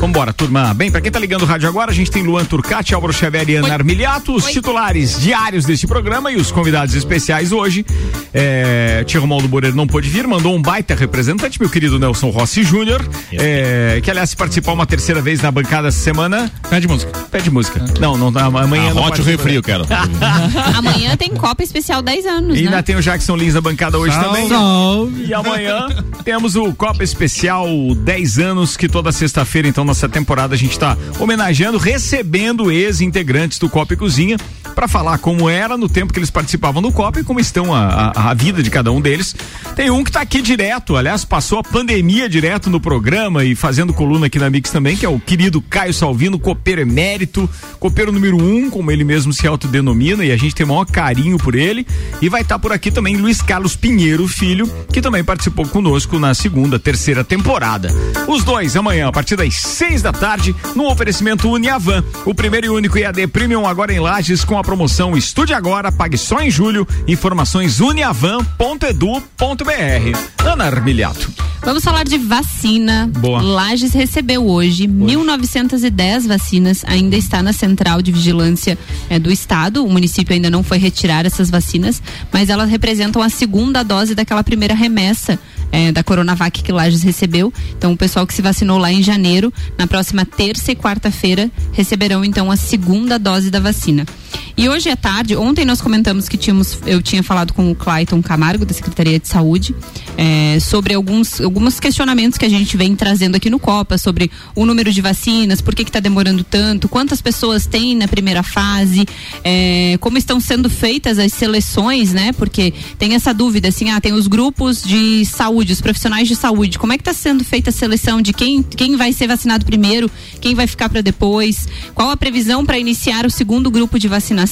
Vambora, turma. Bem, pra quem tá ligando o rádio agora, a gente tem Luan Turcati, Álvaro Xavier e Ana Armiliato, os titulares diários deste programa e os convidados especiais hoje. É, Tia Romualdo Boreiro não pôde vir, mandou um baita representante, meu querido Nelson Rossi Júnior, é, que aliás participar uma terceira vez na bancada essa semana. Pede música. Pede música. Não, não, amanhã Ah, não hot o participa. refri, eu quero. [LAUGHS] Amanhã tem Copa Especial 10 anos, E ainda né? tem o Jackson Lins na bancada hoje Salve. também. Salve. E amanhã temos o Copa Especial 10 anos, que toda sexta-feira, então, nessa temporada, a gente está homenageando, recebendo ex-integrantes do Copa e Cozinha para falar como era no tempo que eles participavam do Copa e como estão a, a, a vida de cada um deles. Tem um que está aqui direto, aliás, passou a pandemia direto no programa e fazendo coluna aqui na Mix também, que é o querido Caio Salvino, copeiro emérito, copeiro número um, como ele mesmo se autodenomina, e a gente tem o maior carinho por ele. E vai estar por aqui também Luiz Carlos Pinheiro, filho, que também participou conosco na segunda, terceira temporada. Os dois amanhã, a partir das seis da tarde, no oferecimento Uniavan, o primeiro e único EAD Premium agora em Lages com a promoção Estude Agora, pague só em julho. Informações uniavan.edu.br. Ana Armiliato. Vamos falar de vacina. Boa. Lages recebeu hoje 1.910 vacinas, ainda está na central de vigilância eh, do estado. O município ainda não foi retirar essas vacinas, mas elas representam a segunda dose daquela primeira remessa eh, da Coronavac que Lages recebeu. Então, o pessoal que se vacinou lá em janeiro, na próxima terça e quarta-feira, receberão então a segunda dose da vacina. E hoje à tarde, ontem nós comentamos que tínhamos, eu tinha falado com o Clayton Camargo, da Secretaria de Saúde, é, sobre alguns, alguns questionamentos que a gente vem trazendo aqui no Copa, sobre o número de vacinas, por que está demorando tanto, quantas pessoas tem na primeira fase, é, como estão sendo feitas as seleções, né? Porque tem essa dúvida, assim, ah, tem os grupos de saúde, os profissionais de saúde, como é que está sendo feita a seleção de quem, quem vai ser vacinado primeiro, quem vai ficar para depois, qual a previsão para iniciar o segundo grupo de vacinação.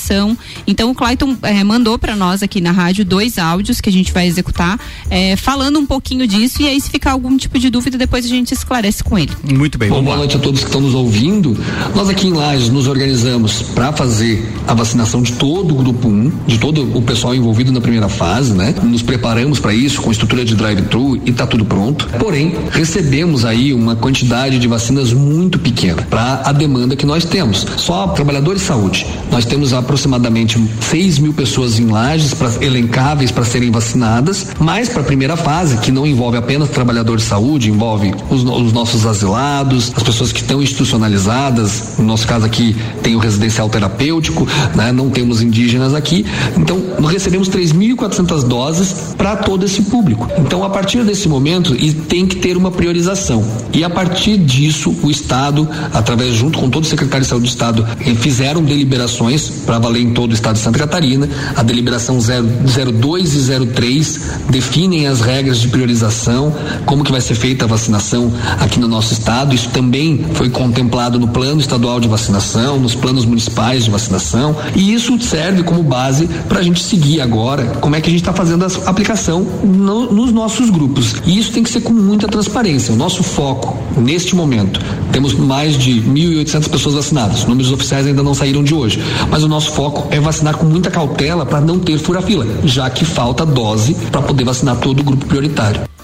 Então o Clayton eh, mandou para nós aqui na rádio dois áudios que a gente vai executar, eh, falando um pouquinho disso e aí se ficar algum tipo de dúvida depois a gente esclarece com ele. Muito bem. Bom, boa noite a todos que estão nos ouvindo. Nós aqui em Lages nos organizamos para fazer a vacinação de todo o grupo 1, de todo o pessoal envolvido na primeira fase, né? Nos preparamos para isso com estrutura de drive-thru e está tudo pronto. Porém, recebemos aí uma quantidade de vacinas muito pequena para a demanda que nós temos. Só trabalhadores de saúde. Nós temos aproximadamente 6 mil pessoas em lajes pra, elencáveis para serem vacinadas, mas para a primeira fase, que não envolve apenas trabalhadores de saúde, envolve os, os nossos asilados, as pessoas que estão institucionalizadas, no nosso caso aqui tem o residencial terapêutico, né? não temos indígenas aqui. Então, recebemos 3.400 doses para todo esse público. Então, a partir desse momento, e tem que ter uma priorização. E a partir disso, o Estado, através junto com todo o secretário de saúde do Estado, eh, fizeram deliberações para valer em todo o Estado de Santa Catarina. A deliberação 02 e 03 definem as regras de priorização, como que vai ser feita a vacinação aqui no nosso estado. Isso também foi contemplado no plano estadual de vacinação, nos planos municipais de vacinação, e isso serve como base para a gente seguir agora como é que a gente está fazendo a aplicação no, nos nossos grupos. E isso tem que ser com muita transparência. O nosso foco neste momento, temos mais de 1.800 pessoas vacinadas. Os números oficiais ainda não saíram de hoje, mas o nosso foco é vacinar com muita cautela para não ter fura-fila, já que falta dose para poder vacinar todo o grupo prioritário.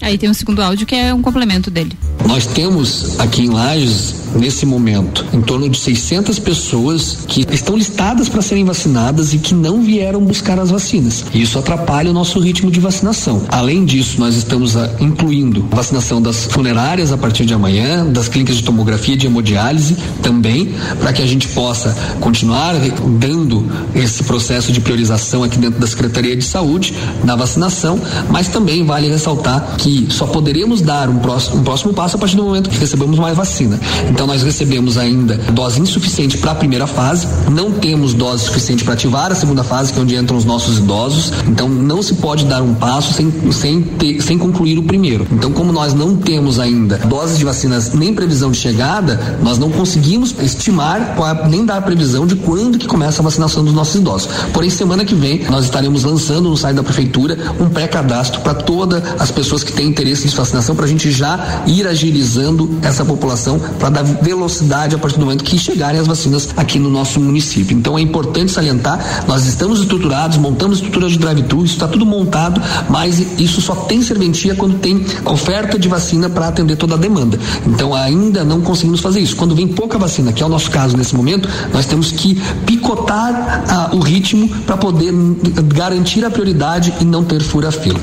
Aí tem um segundo áudio que é um complemento dele. Nós temos aqui em Lages, nesse momento, em torno de 600 pessoas que estão listadas para serem vacinadas e que não vieram buscar as vacinas. Isso atrapalha o nosso ritmo de vacinação. Além disso, nós estamos ah, incluindo a vacinação das funerárias a partir de amanhã, das clínicas de tomografia de hemodiálise também, para que a gente possa continuar dando esse processo de priorização aqui dentro da Secretaria de Saúde na vacinação, mas também vale ressaltar que só poderemos dar um próximo, um próximo passo a partir do momento que recebemos mais vacina. Então nós recebemos ainda dose insuficiente para a primeira fase, não temos dose suficiente para ativar a segunda fase, que é onde entram os nossos idosos. Então não se pode dar um passo sem, sem, ter, sem concluir o primeiro. Então, como nós não temos ainda doses de vacinas nem previsão de chegada, nós não conseguimos estimar nem dar previsão de quando que começa a vacinação dos nossos idosos. Porém, semana que vem nós estaremos lançando no site da prefeitura um pré-cadastro para todas as pessoas que têm interesse em vacinação para a gente já ir agilizando essa população para dar velocidade a partir do momento que chegarem as vacinas aqui no nosso município. Então é importante salientar, nós estamos estruturados, montamos estrutura de drive-thru, isso está tudo montado, mas isso só tem serventia quando tem oferta de vacina para atender toda a demanda. Então ainda não conseguimos fazer isso. Quando vem pouca vacina, que é o nosso caso nesse momento, nós temos que picotar ah, o ritmo para poder garantir a prioridade e não ter fura-fila.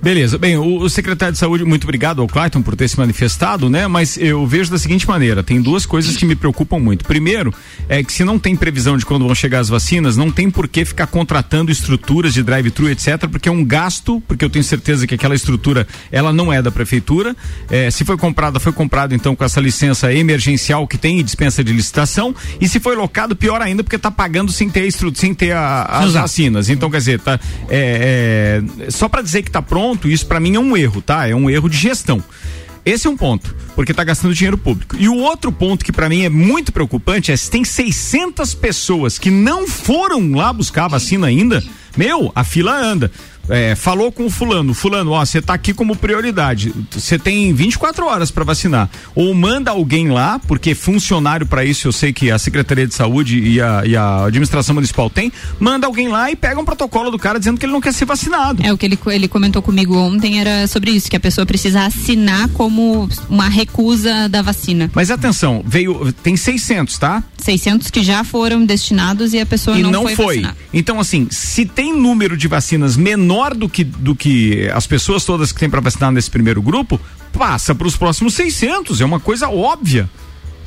Beleza. Bem, o, o, secretário de saúde, muito obrigado ao Clayton por ter se manifestado, né? Mas eu vejo da seguinte maneira: tem duas coisas que me preocupam muito. Primeiro, é que se não tem previsão de quando vão chegar as vacinas, não tem por que ficar contratando estruturas de drive-thru, etc., porque é um gasto, porque eu tenho certeza que aquela estrutura ela não é da prefeitura. É, se foi comprada, foi comprado então com essa licença emergencial que tem e dispensa de licitação. E se foi locado, pior ainda, porque está pagando sem ter, sem ter a, as vacinas. Então, quer dizer, tá, é, é, só para dizer que está pronto ponto, isso para mim é um erro, tá? É um erro de gestão. Esse é um ponto, porque está gastando dinheiro público. E o outro ponto que para mim é muito preocupante é se tem 600 pessoas que não foram lá buscar a vacina ainda, meu, a fila anda é, falou com o fulano, fulano, ó, você tá aqui como prioridade, você tem 24 horas para vacinar, ou manda alguém lá, porque funcionário para isso eu sei que a Secretaria de Saúde e a, e a administração municipal tem, manda alguém lá e pega um protocolo do cara dizendo que ele não quer ser vacinado. É o que ele, ele comentou comigo ontem era sobre isso, que a pessoa precisa assinar como uma recusa da vacina. Mas atenção, veio, tem 600, tá? 600 que já foram destinados e a pessoa e não, não foi. foi. Então assim, se tem número de vacinas menor menor do que, do que as pessoas todas que tem para vacinar nesse primeiro grupo, passa para os próximos 600. É uma coisa óbvia.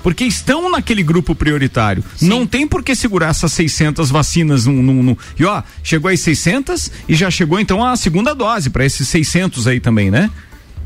porque estão naquele grupo prioritário. Não tem por que segurar essas 600 vacinas num, num- num- E ó, chegou aí 600 e já chegou então a segunda dose para esses 600 aí também, né?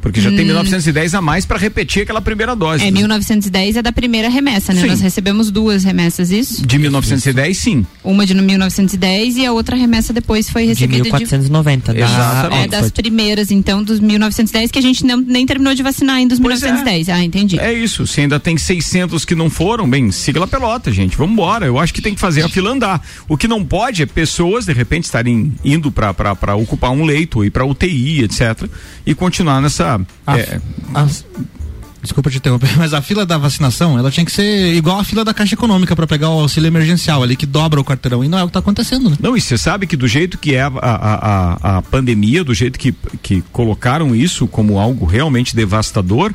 Porque já tem Hum. 1910 a mais para repetir aquela primeira dose. É, 1910 é da primeira remessa, né? Sim. Nós recebemos duas remessas, isso? De 1910, sim. Uma de 1910 e a outra remessa depois foi De recebida 1490. da- É, das primeiras, então, dos 1910, que a gente não, nem terminou de vacinar ainda os 1910. Ah, entendi. É isso, se ainda tem 600 que não foram, bem, siga a pelota, gente, vamos embora. Eu acho que tem que fazer a fila andar. O que não pode é pessoas, de repente, estarem indo para ocupar um leito, ir para UTI, etc. E continuar nessa. A- é, a- Desculpa te interromper, [LAUGHS] mas a fila da vacinação, ela tinha que ser igual a fila da Caixa Econômica para pegar o auxílio emergencial ali, que dobra o quarteirão. E não é o que tá acontecendo, né? Não, e você sabe que do jeito que é a, a, a, a pandemia, do jeito que, que colocaram isso como algo realmente devastador,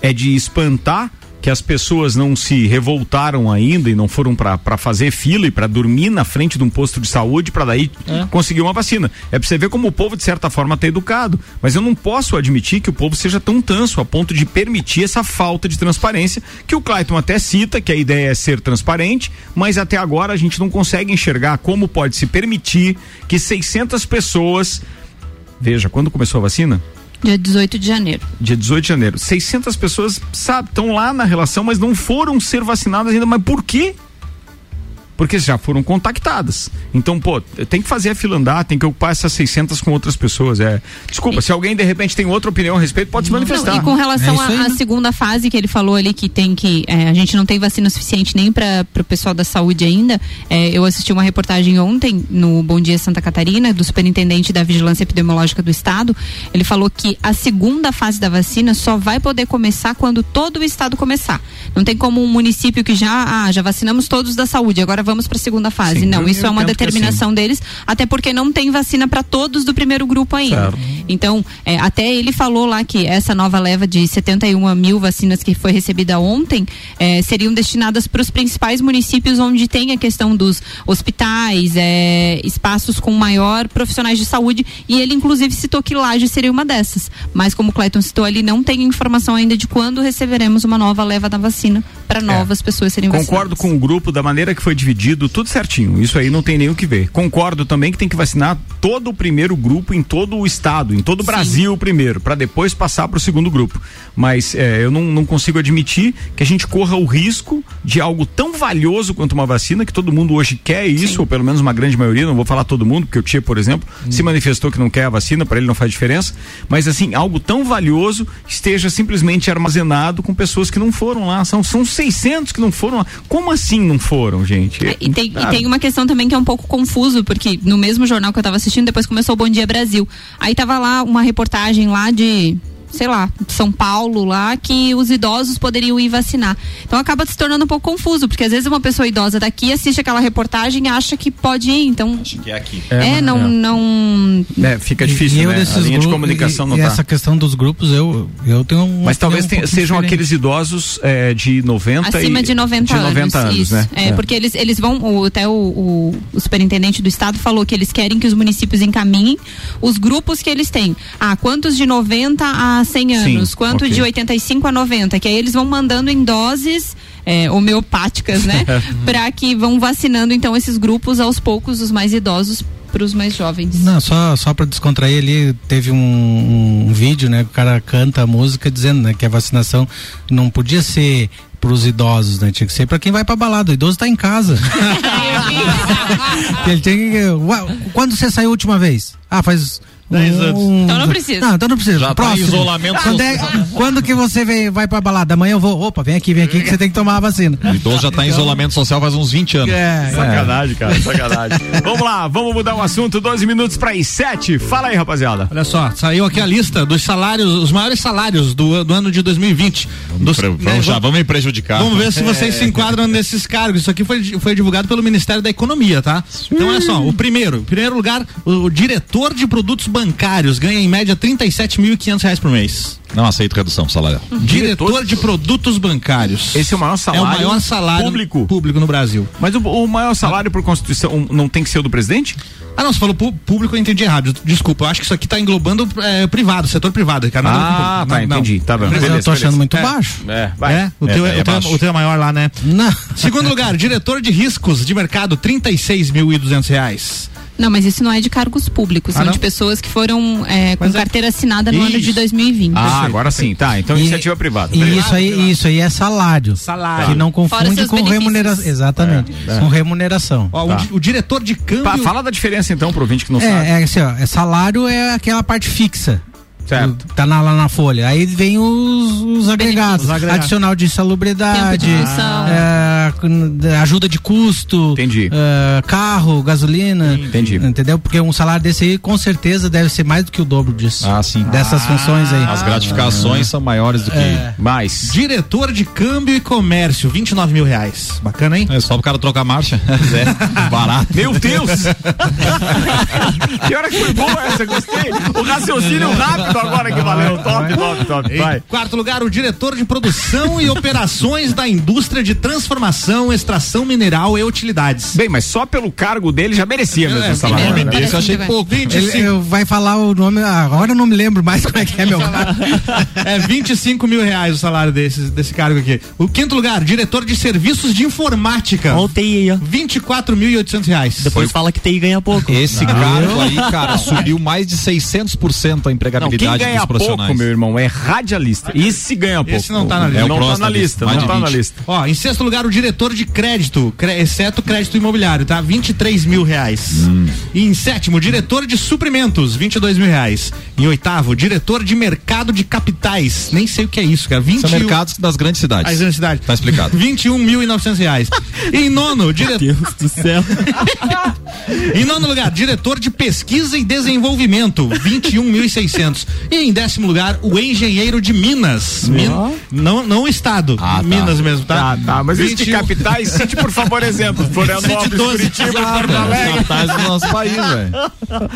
é de espantar que as pessoas não se revoltaram ainda e não foram para fazer fila e para dormir na frente de um posto de saúde para daí conseguir uma vacina. É para você ver como o povo de certa forma está educado, mas eu não posso admitir que o povo seja tão tanso a ponto de permitir essa falta de transparência que o Clayton até cita que a ideia é ser transparente, mas até agora a gente não consegue enxergar como pode se permitir que 600 pessoas Veja, quando começou a vacina? Dia 18 de janeiro. dia 18 de janeiro. 600 pessoas, estão lá na relação, mas não foram ser vacinadas ainda. Mas por quê? Porque já foram contactadas. Então, pô, tem que fazer a fila andar, tem que ocupar essas 600 com outras pessoas. É. Desculpa, se alguém de repente tem outra opinião a respeito, pode se manifestar. Não, e com relação É à né? segunda fase que ele falou ali que tem que é, a gente não tem vacina suficiente nem para o pessoal da saúde ainda. é, eu assisti uma reportagem ontem no Bom Dia Santa Catarina do superintendente da Vigilância Epidemiológica do Estado. Ele falou que a segunda fase da vacina só vai poder começar quando todo o estado começar. Não tem como um município que já ah, já vacinamos todos da saúde, agora vamos para a segunda fase. Sim, não, isso é uma que determinação deles, até porque não tem vacina para todos do primeiro grupo ainda. Então, é, até ele falou lá que essa nova leva de 71 mil vacinas que foi recebida ontem é, seriam destinadas para os principais municípios onde tem a questão dos hospitais, é, espaços com maior profissionais de saúde. E ele, inclusive, citou que Laje seria uma dessas. Mas, como o Clayton citou ali, não tem informação ainda de quando receberemos uma nova leva da vacina para novas pessoas serem vacinadas. Concordo com o grupo da maneira que foi dividido, tudo certinho. Isso aí não tem nem o que ver. Concordo também que tem que vacinar todo o primeiro grupo em todo o estado, em todo o Brasil primeiro, para depois passar para o segundo grupo. Mas é, eu não, não consigo admitir que a gente corra o risco de algo tão valioso quanto uma vacina, que todo mundo hoje quer isso, ou pelo menos uma grande maioria, não vou falar todo mundo, porque o Tia, por exemplo, se manifestou que não quer a vacina, para ele não faz diferença. Mas assim, algo tão valioso esteja simplesmente armazenado com pessoas que não foram lá. São, são 600 que não foram lá. Como assim não foram, gente? É, E tem, e Ah, tem uma questão também que é um pouco confuso, porque no mesmo jornal que eu tava assistindo, depois começou o Bom Dia Brasil. Aí tava lá uma reportagem lá de, sei lá, de São Paulo lá, que os idosos poderiam ir vacinar. Então acaba se tornando um pouco confuso, porque às vezes uma pessoa idosa daqui assiste aquela reportagem e acha que pode ir, então... que é aqui. É, não, não... É, fica difícil, E né? A linha de comunicação e, não e tá. essa questão dos grupos, eu, eu tenho um. Mas talvez um pouquinho sejam diferente. aqueles idosos é, de 90 Acima e, de 90 de 90 anos, isso. né? É, porque eles, eles vão, o, até o, o, o superintendente do estado falou que eles querem que os municípios encaminhem os grupos que eles têm. Ah, quantos de 90 a 100 Sim, anos? Quanto ok. de 85 a 90? Que aí eles vão mandando em doses é, homeopáticas, né? [LAUGHS] Para que vão vacinando então esses grupos aos poucos, os mais idosos para os mais jovens. Não, só, só pra descontrair ali, teve um, um vídeo, né? O cara canta a música dizendo né, que a vacinação não podia ser pros idosos, né? Tinha que ser pra quem vai pra balada. O idoso tá em casa. [LAUGHS] Ele tinha que. Quando você saiu a última vez? Ah, faz. 10 anos. Então não precisa. Não, então não precisa. Já tá em Próximo. isolamento quando, é- quando que você vem, vai pra balada? Amanhã eu vou. Opa, vem aqui, vem aqui que você tem que tomar a vacina. O idoso já tá em isolamento social faz uns 20 anos. É, Sacanagem, cara, sacanagem. [LAUGHS] vamos lá, vamos mudar o assunto, 12 minutos para as 7. Fala aí, rapaziada. Olha só, saiu aqui a lista dos salários, os maiores salários do, do ano de 2020. Dos, Pre- vamos já, vamos me prejudicar. Vamos ver se vocês se enquadram nesses cargos. Isso aqui foi, foi divulgado pelo Ministério da Economia, tá? Então, olha só, o primeiro, em primeiro lugar, o, o diretor de produtos bancários ganha em média 37.500 reais por mês. Não aceito redução salarial. Diretor de produtos bancários. Esse é o maior salário, É o maior salário público. público no Brasil. Mas o, o maior salário por Constituição não tem que ser o do presidente? Ah, não, você falou público, eu entendi errado. Desculpa, eu acho que isso aqui tá englobando é, privado, setor privado. Ricardo. Com Ah, tá, Não, não. entendi. Tá bom. Mas Beleza, eu tô achando beleza. muito É. baixo. É, vai. É, o, teu, É, é o, teu, o teu é maior lá, né? Não. Segundo lugar, diretor de riscos de mercado, 36.200 reais. Não, mas isso não é de cargos públicos, Ah, são não? de pessoas que foram é, com é- carteira assinada no ano de Isso. 2020. Ah, agora sim, tá. Então E- iniciativa privada. E isso aí, isso aí é salário. Salário. Que não confunde com remuneração. Exatamente. É, Com remuneração. Ó, o Tá. di- o, diretor de câmbio. Pa- fala da diferença então pro ouvinte que não sabe. É, é assim, ó, é salário é aquela parte fixa. Certo. Tá na- lá na folha. Aí vem os, os agregados. Os agregados. Adicional de salubridade. Tempo de função. é, ajuda de custo. Entendi. é, carro, gasolina. Entendi. Entendeu? Porque um salário desse aí, com certeza, deve ser mais do que o dobro disso. Ah, sim. Dessas funções aí. As gratificações são maiores do que. É. Mais. Diretor de câmbio e comércio, 29 mil reais. Bacana, hein? É só pro cara trocar a marcha. [LAUGHS] É, [LAUGHS] barato. Meu Deus! [LAUGHS] que hora que foi boa essa, gostei. O raciocínio rápido agora que valeu. Top, top, top. Em Vai. quarto lugar, o diretor de produção e operações da indústria de transformação, extração mineral e utilidades. Bem, mas só pelo cargo dele já merecia mesmo É, o salário. né? eu achei pouco. Ele 25, eu- vai falar o nome. ah, Agora eu não me lembro mais como é que é meu cargo. é 25 mil reais o salário desse, desse cargo aqui. O quinto lugar, diretor de serviços de informática. Olha o TI aí, ó. 24.800 reais. Depois fala que TI ganha pouco. Esse cargo aí, cara, subiu mais de 600% a Não, empregabilidade ganha dos pouco, profissionais. meu irmão, é radialista. Esse ganha pouco. Esse não tá na lista. É não tá próximo na lista, não tá na 20. lista. Ó, em sexto lugar, o diretor de crédito, exceto crédito imobiliário, tá? 23 mil reais. E em sétimo, diretor de suprimentos, 22 mil reais. Em oitavo, diretor de mercado de capitais. Nem sei o que é isso, cara. 21 São mercados das grandes cidades. As universidades. Tá explicado. 21.900 reais. em nono, [LAUGHS] diretor. Deus do céu. [LAUGHS] em nono lugar, diretor de pesquisa e desenvolvimento, 21.600. E em décimo lugar, o engenheiro de Minas. Min- Não, não o estado. Ah, tá. Minas mesmo, tá? Tá, tá, mas esse de 21. capitais, cite por favor exemplo. [LAUGHS] Florianópolis, 12. Curitiba, Porto Alegre. Capitais do nosso país, velho.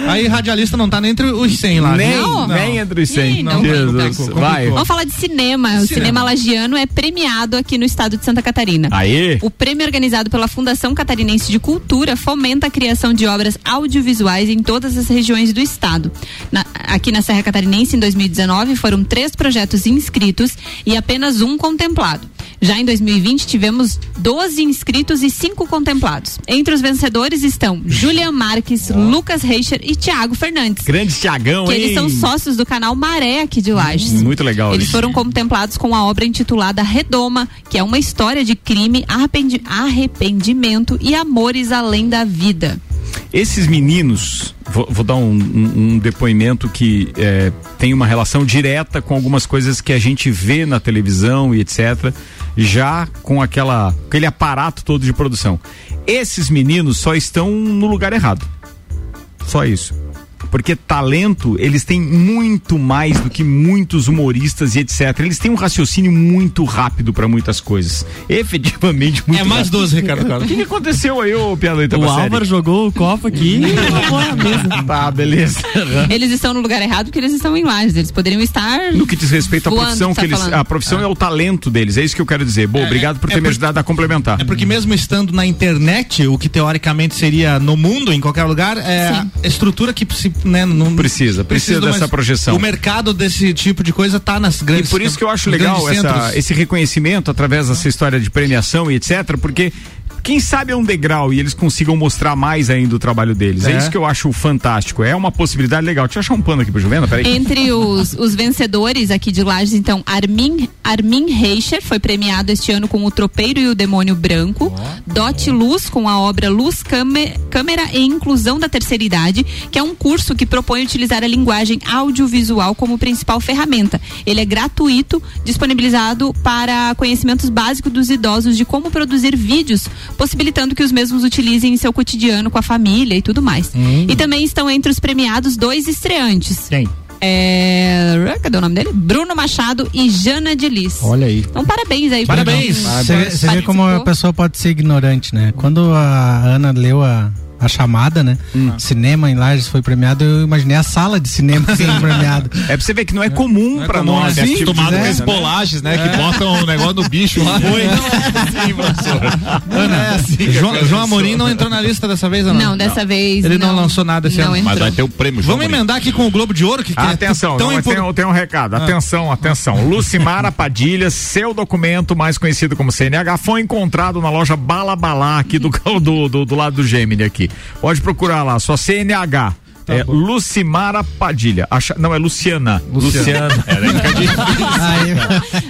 Aí radialista não tá nem entre os 100 lá. Nem? Não. nem entre os 100. Ih, não. Jesus, Complicou, vai. Vamos falar de cinema. O Cinema. cinema lagiano é premiado aqui no estado de Santa Catarina. Aê. O prêmio organizado pela Fundação Catarinense de Cultura fomenta a criação de obras audiovisuais em todas as regiões do estado. Na- aqui na Serra Catarinense, em 2019, foram três projetos inscritos e apenas um contemplado. Já em 2020, tivemos 12 inscritos e cinco contemplados. Entre os vencedores estão Julian Marques, Lucas Reicher e Tiago Fernandes. Grande Tiagão, Que hein? eles são sócios do canal Maré aqui de Lages. Muito legal Eles isso. foram contemplados com a obra intitulada Redoma, que é uma história de crime, arrependi- arrependimento e amores além da vida. Esses meninos, vou, vou dar um, um- um depoimento que é, tem uma relação direta com algumas coisas que a gente vê na televisão e etc. Já com aquela, aquele aparato todo de produção. Esses meninos só estão no lugar errado. Só isso. Porque talento, eles têm muito mais do que muitos humoristas e etc. Eles têm um raciocínio muito rápido para muitas coisas. Efetivamente, muito É mais rápido. 12, Ricardo Carlos. O que, que aconteceu aí, ô Piada O Álvaro jogou o copo aqui e [LAUGHS] acabou a mesa. Tá, beleza. Eles estão no lugar errado porque eles estão em Lages. Eles poderiam estar. No que diz respeito à profissão tá que eles. falando. A profissão é. o talento deles, é isso que eu quero dizer. Bom, obrigado por é ter me por- ajudado a complementar. É porque mesmo estando na internet, o que teoricamente seria no mundo, em qualquer lugar, é Sim. a estrutura que se, né, não Precisa, precisa uma- dessa projeção. O mercado desse tipo de coisa tá nas E grandes por isso que eu acho legal essa- esse reconhecimento através dessa história de premiação e etc, porque quem sabe é um degrau e eles consigam mostrar mais ainda o trabalho deles. É, É. isso que eu acho fantástico. É uma possibilidade legal. Deixa eu achar um pano aqui pro Juvena, peraí. Entre os, os vencedores aqui de Lages, então, Armin, Armin Reicher foi premiado este ano com O Tropeiro e o Demônio Branco. Dot Luz com a obra Luz Câmera, Câmera e Inclusão da Terceira Idade, que é um curso que propõe utilizar a linguagem audiovisual como principal ferramenta. Ele é gratuito, disponibilizado para conhecimentos básicos dos idosos de como produzir vídeos, possibilitando que os mesmos utilizem em seu cotidiano com a família e tudo mais. E também estão entre os premiados dois estreantes. Quem? É, cadê o nome dele? Bruno Machado e Jana de Lis. Olha aí. Então, parabéns aí. Parabéns. Você vê como a pessoa pode ser ignorante, né? Quando a Ana leu a, a chamada, né? Hum. Cinema em Lages foi premiado, eu imaginei a sala de cinema [LAUGHS] sendo premiado. É pra você ver que não é comum pra comum, nós. né? esse tipo Acostumado com as né? bolagens, né? Que botam um negócio no bicho lá. Foi. Sim, professor. Ana, É assim João. João Amorim não entrou na lista dessa vez, ou não? Não, dessa vez Ele não, não. lançou nada esse Não ano. entrou. Mas vai ter o prêmio, Vamos emendar aqui com o Globo de Ouro, que, que é Atenção, tão não, impor- tem, tem um recado. Atenção, atenção. Lucimara [LAUGHS] Padilha, seu documento, mais conhecido como CNH, foi encontrado na loja Bala Balá, aqui do, do, do, do lado do Gemini aqui. Pode procurar lá, só CNH. É Lucimara Padilha. Acha- não, é Luciana. Luciana.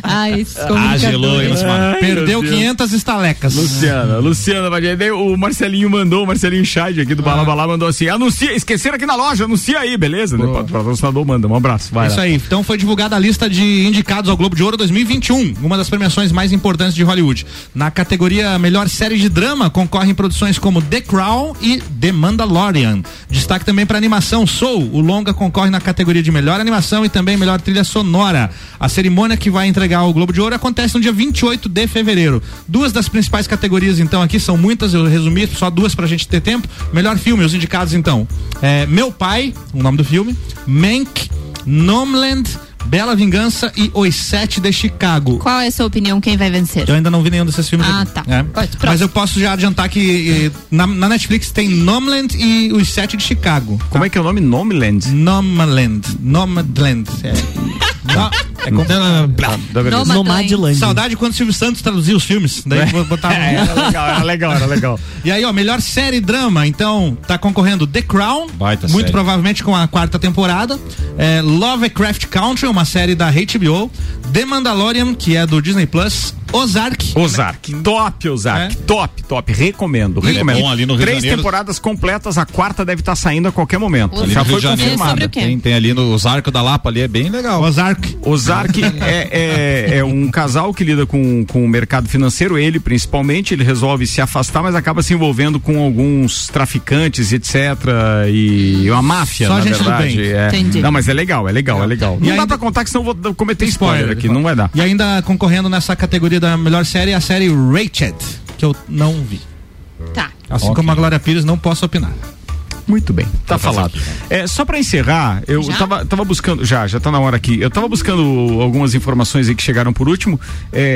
Ai, Ah, gelou, hein, Lucimara? Perdeu meu Deus. 500 estalecas. Luciana, Luciana Padilha. Daí o Marcelinho mandou, o Marcelinho Scheid aqui do Ah. Bala Balá mandou assim: anuncia, esqueceram aqui na loja, anuncia aí, beleza? Daí O patrocinador manda. Um abraço, vai. Isso lá. aí. Então foi divulgada a lista de indicados ao Globo de Ouro 2021, uma das premiações mais importantes de Hollywood. Na categoria Melhor Série de Drama, concorrem produções como The Crown e The Mandalorian. Destaque também para animação Soul. O longa concorre na categoria de melhor animação e também melhor trilha sonora. A cerimônia que vai entregar o Globo de Ouro acontece no dia 28 de fevereiro. Duas das principais categorias, então, aqui são muitas, eu resumi só duas pra gente ter tempo. Melhor filme, os indicados, então. É, Meu Pai, o nome do filme. Mank, Nomeland, Bela Vingança e Os Sete de Chicago. Qual é a sua opinião? Quem vai vencer? Eu ainda não vi nenhum desses filmes. Ah, aqui. tá. É. Mas eu posso já adiantar que eh, na, na Netflix tem Nomeland e Os Sete de Chicago. Como é que é o nome? Nomeland? Nomeland. Nomadland. É. No- [LAUGHS] é como... Nomadland. Saudade quando o Silvio Santos traduzia os filmes. Daí eu botava. É, era legal, era legal, era legal. E aí, ó, melhor série drama, então, tá concorrendo The Crown, Baita muito série. provavelmente com a quarta temporada, é, Lovecraft Country, uma série da HBO, The Mandalorian, que é do Disney Plus, Ozark. Ozark, top Ozark, top, top, recomendo, E é recomendo. bom ali no Rio Três Janeiro. temporadas completas, a quarta deve estar saindo a qualquer momento. Ali Já foi Janeiro. confirmada. Tem, tem ali no Osarco da Lapa ali, é bem legal. Ozark. Ozark [LAUGHS] é, é, é um casal que lida com, com o mercado financeiro, ele principalmente, ele resolve se afastar, mas acaba se envolvendo com alguns traficantes, etc. E uma máfia, Só na gente do verdade. bem. É. Entendi. Não, mas é legal, é legal, é legal. E não dá ainda- pra contar que senão eu vou cometer spoiler, aqui, não vai dar. E ainda concorrendo nessa categoria da melhor série, a série Rached, que eu não vi. Tá. Assim Ok. como a Glória Pires, não posso opinar. Muito bem, tá falado. É, só pra encerrar, eu Já? tava, tava buscando, já, já tá na hora aqui. Eu tava buscando algumas informações aí que chegaram por último.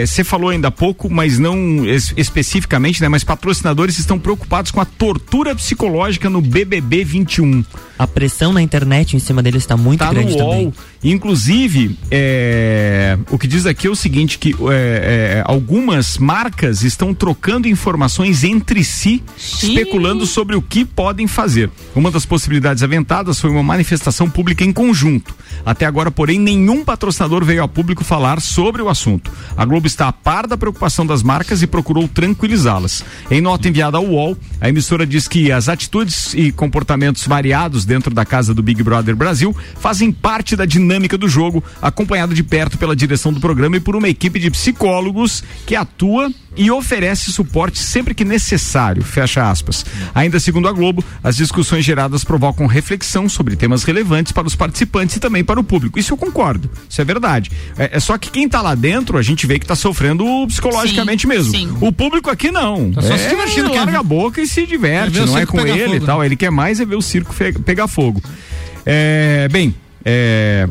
Você falou ainda há pouco, mas não es- especificamente, né? Mas patrocinadores estão preocupados com a tortura psicológica no BBB 21. A pressão na internet em cima dele está muito Tá grande no UOL. também. Inclusive, é, o que diz aqui é o seguinte: que é, é, algumas marcas estão trocando informações entre si, especulando sobre o que podem fazer. Uma das possibilidades aventadas foi uma manifestação pública em conjunto. Até agora, porém, nenhum patrocinador veio a público falar sobre o assunto. A Globo está a par da preocupação das marcas e procurou tranquilizá-las. Em nota enviada ao UOL, a emissora diz que as atitudes e comportamentos variados dentro da casa do Big Brother Brasil fazem parte da dinâmica do jogo, acompanhado de perto pela direção do programa e por uma equipe de psicólogos que atua e oferece suporte sempre que necessário. Fecha aspas. Ainda segundo a Globo, as discussões geradas provocam reflexão sobre temas relevantes para os participantes e também para o público. Isso eu concordo. Isso é verdade. É, é só que quem tá lá dentro, a gente vê que tá sofrendo psicologicamente Sim, mesmo. sim. O público aqui não. Tá só é, se divertindo, quer larga a boca e se diverte, não é com ele fogo, e tal. né? Ele quer mais é ver o circo pegar fogo. É, bem, é,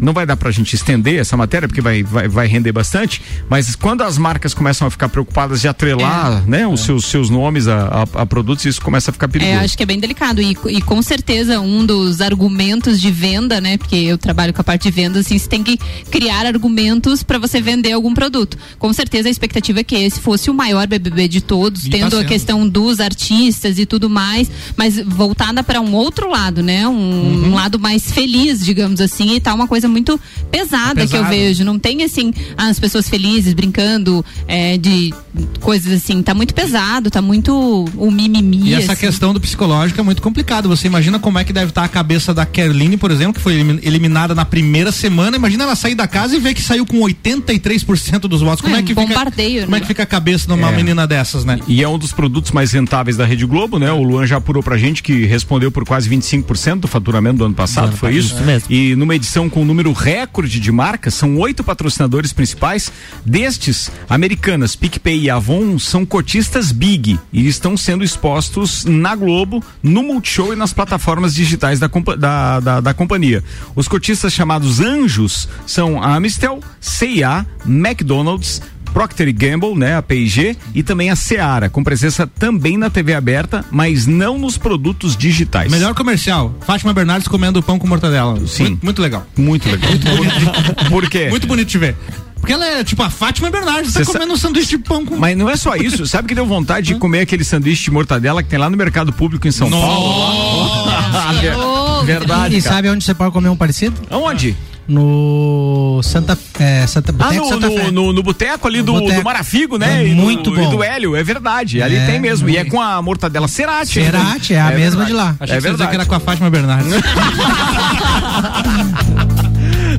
não vai dar pra gente estender essa matéria, porque vai, vai, vai render bastante, mas quando as marcas começam a ficar preocupadas de atrelar É. né, os seus, seus nomes a, a- a produtos, isso começa a ficar perigoso. É, acho que é bem delicado. E, e com certeza um dos argumentos de venda, né? Porque eu trabalho com a parte de venda, assim, você tem que criar argumentos para você vender algum produto. Com certeza a expectativa é que esse fosse o maior BBB de todos, E tá tendo a sendo. questão dos artistas e tudo mais, mas voltada para um outro lado, né? Um, Uhum. um lado mais feliz, digamos assim, e tá uma coisa muito pesada que eu vejo. Não tem assim as pessoas felizes brincando é, de coisas assim. Tá muito pesado, tá muito o mimimi. E essa assim. questão do psicológico é muito complicado. Você imagina como é que deve estar a cabeça da Kerline, por exemplo, que foi elimin- eliminada na primeira semana. Imagina ela sair da casa e ver que saiu com 83% dos votos. Como É, é, que um fica, bombardeio, como é né? que fica a cabeça de uma É. menina dessas, né? E é um dos produtos mais rentáveis da Rede Globo, né? O Luan já apurou pra gente que respondeu por quase 25% do faturamento do ano passado, ano foi passado, isso? isso mesmo. E numa edição com número recorde de marcas, são oito patrocinadores principais. Destes, Americanas, PicPay e Avon são cotistas big e estão sendo expostos na Globo, no Multishow e nas plataformas digitais da, da, da, da companhia. Os cotistas chamados anjos são a Amistel, CIA, McDonald's, Procter Gamble, né, a P&G e também a Seara, com presença também na TV aberta, mas não nos produtos digitais. Melhor comercial. Fátima Bernardes comendo pão com mortadela. Sim. Muito, muito legal. Muito legal. Muito bonito. Por quê? [LAUGHS] Muito bonito de ver. Porque ela é tipo a Fátima Bernardes, tá Cê sa- comendo um sanduíche de pão com. Mas não é só isso, [LAUGHS] sabe que deu vontade de comer aquele sanduíche de mortadela que tem lá no mercado público em São Paulo? [LAUGHS] Ver- Verdade. E cara. sabe onde você pode comer um parecido? Aonde? No Santa, é, Santa, Ah, no, Santa no, Fé. no, no boteco ali No do, boteco. do Marafigo, né? É e do- muito bom. E do Hélio, é verdade. Ali É, tem mesmo. E é muito. com a mortadela Cerati. Cerati, é a mesma verdade. de lá. Achei É que verdade. que era com a Fátima Bernardes. [LAUGHS]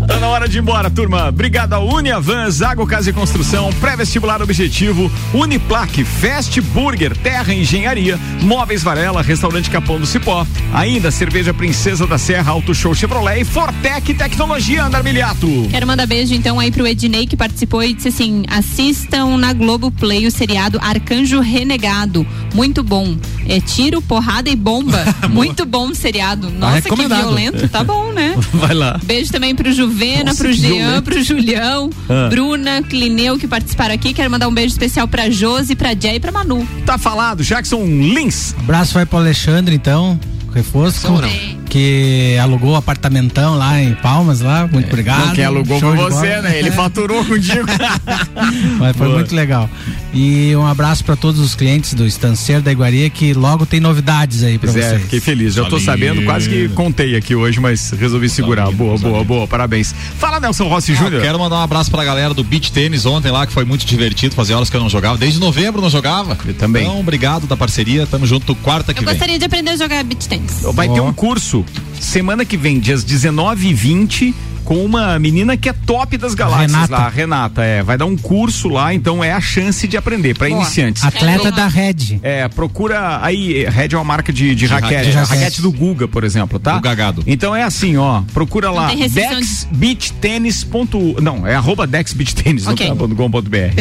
Tá na hora de ir embora, turma. Obrigado a Uniavan, Zago Casa e Construção, Pré-Vestibular Objetivo, Uniplaque, Fast Burger, Terra Engenharia, Móveis Varela, Restaurante Capão do Cipó, ainda Cerveja Princesa da Serra, Auto Show Chevrolet e Fortec Tecnologia, Andar Miliato. Quero mandar beijo então aí pro Ednei que participou e disse assim: assistam na Globo Play o seriado Arcanjo Renegado. Muito bom. É tiro, porrada e bomba. [LAUGHS] Muito bom o seriado. Nossa, que violento. Tá bom, né? [LAUGHS] Vai lá. Beijo também pro Juvena, Nossa, pro Jean, violento. pro Julião, Ah. Bruna, Clineu que participaram aqui. Quero mandar um beijo especial pra Josi, pra Jay e pra Manu. Tá falado, Jackson Lins. Abraço vai pro Alexandre, então. Reforço. Sou não. Que alugou o apartamentão lá em Palmas, lá. Muito obrigado. Não, quem alugou foi você, bola. né? Ele faturou contigo. [LAUGHS] Mas foi Boa. muito legal. E um abraço para todos os clientes do Estanceiro da Iguaria que logo tem novidades aí para é, vocês. fiquei feliz. Já tô sabendo, quase que contei aqui hoje, mas resolvi segurar. Boa, boa, boa. Parabéns. Fala, Nelson Rossi Ah, Júnior. Quero mandar um abraço pra galera do beach tênis ontem lá, que foi muito divertido. Fazia horas que eu não jogava. Desde novembro eu não jogava. Eu também. Então, obrigado da parceria. Tamo junto quarta que Eu vem. gostaria de aprender a jogar beach tennis. Vai ter um curso semana que vem, dias 19 e 20, com uma menina que é top das galáxias Renata. lá, a Renata. É, vai dar um curso lá, então é a chance de aprender para Boa. iniciantes. Atleta da Red. É, procura aí, Red é uma marca de, de, raquete, raquete. a raquete do Guga, por exemplo, tá? Do Gagado. Então é assim, ó, procura lá dexbeachtênis.com, não, é arroba dexbeachtênis, Ok. não tá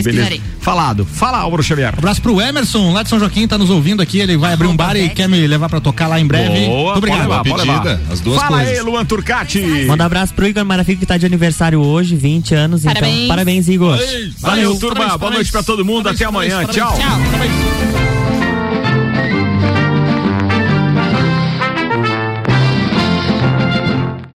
beleza? Falado. Fala, Álvaro Xavier. Abraço pro Emerson, lá de São Joaquim, tá nos ouvindo aqui. Ele vai abrir um bar e quer me levar pra tocar lá em breve. Boa, Muito obrigado. pode levar, pode levar. pedida, as duas Fala coisas. aí, Luan Turcati. Manda um abraço pro Igor Marafico que tá de aniversário hoje, 20 anos. Parabéns. Então, parabéns, Igor. Valeu, turma. Boa noite pra todo mundo. Até amanhã. Tchau. Tchau.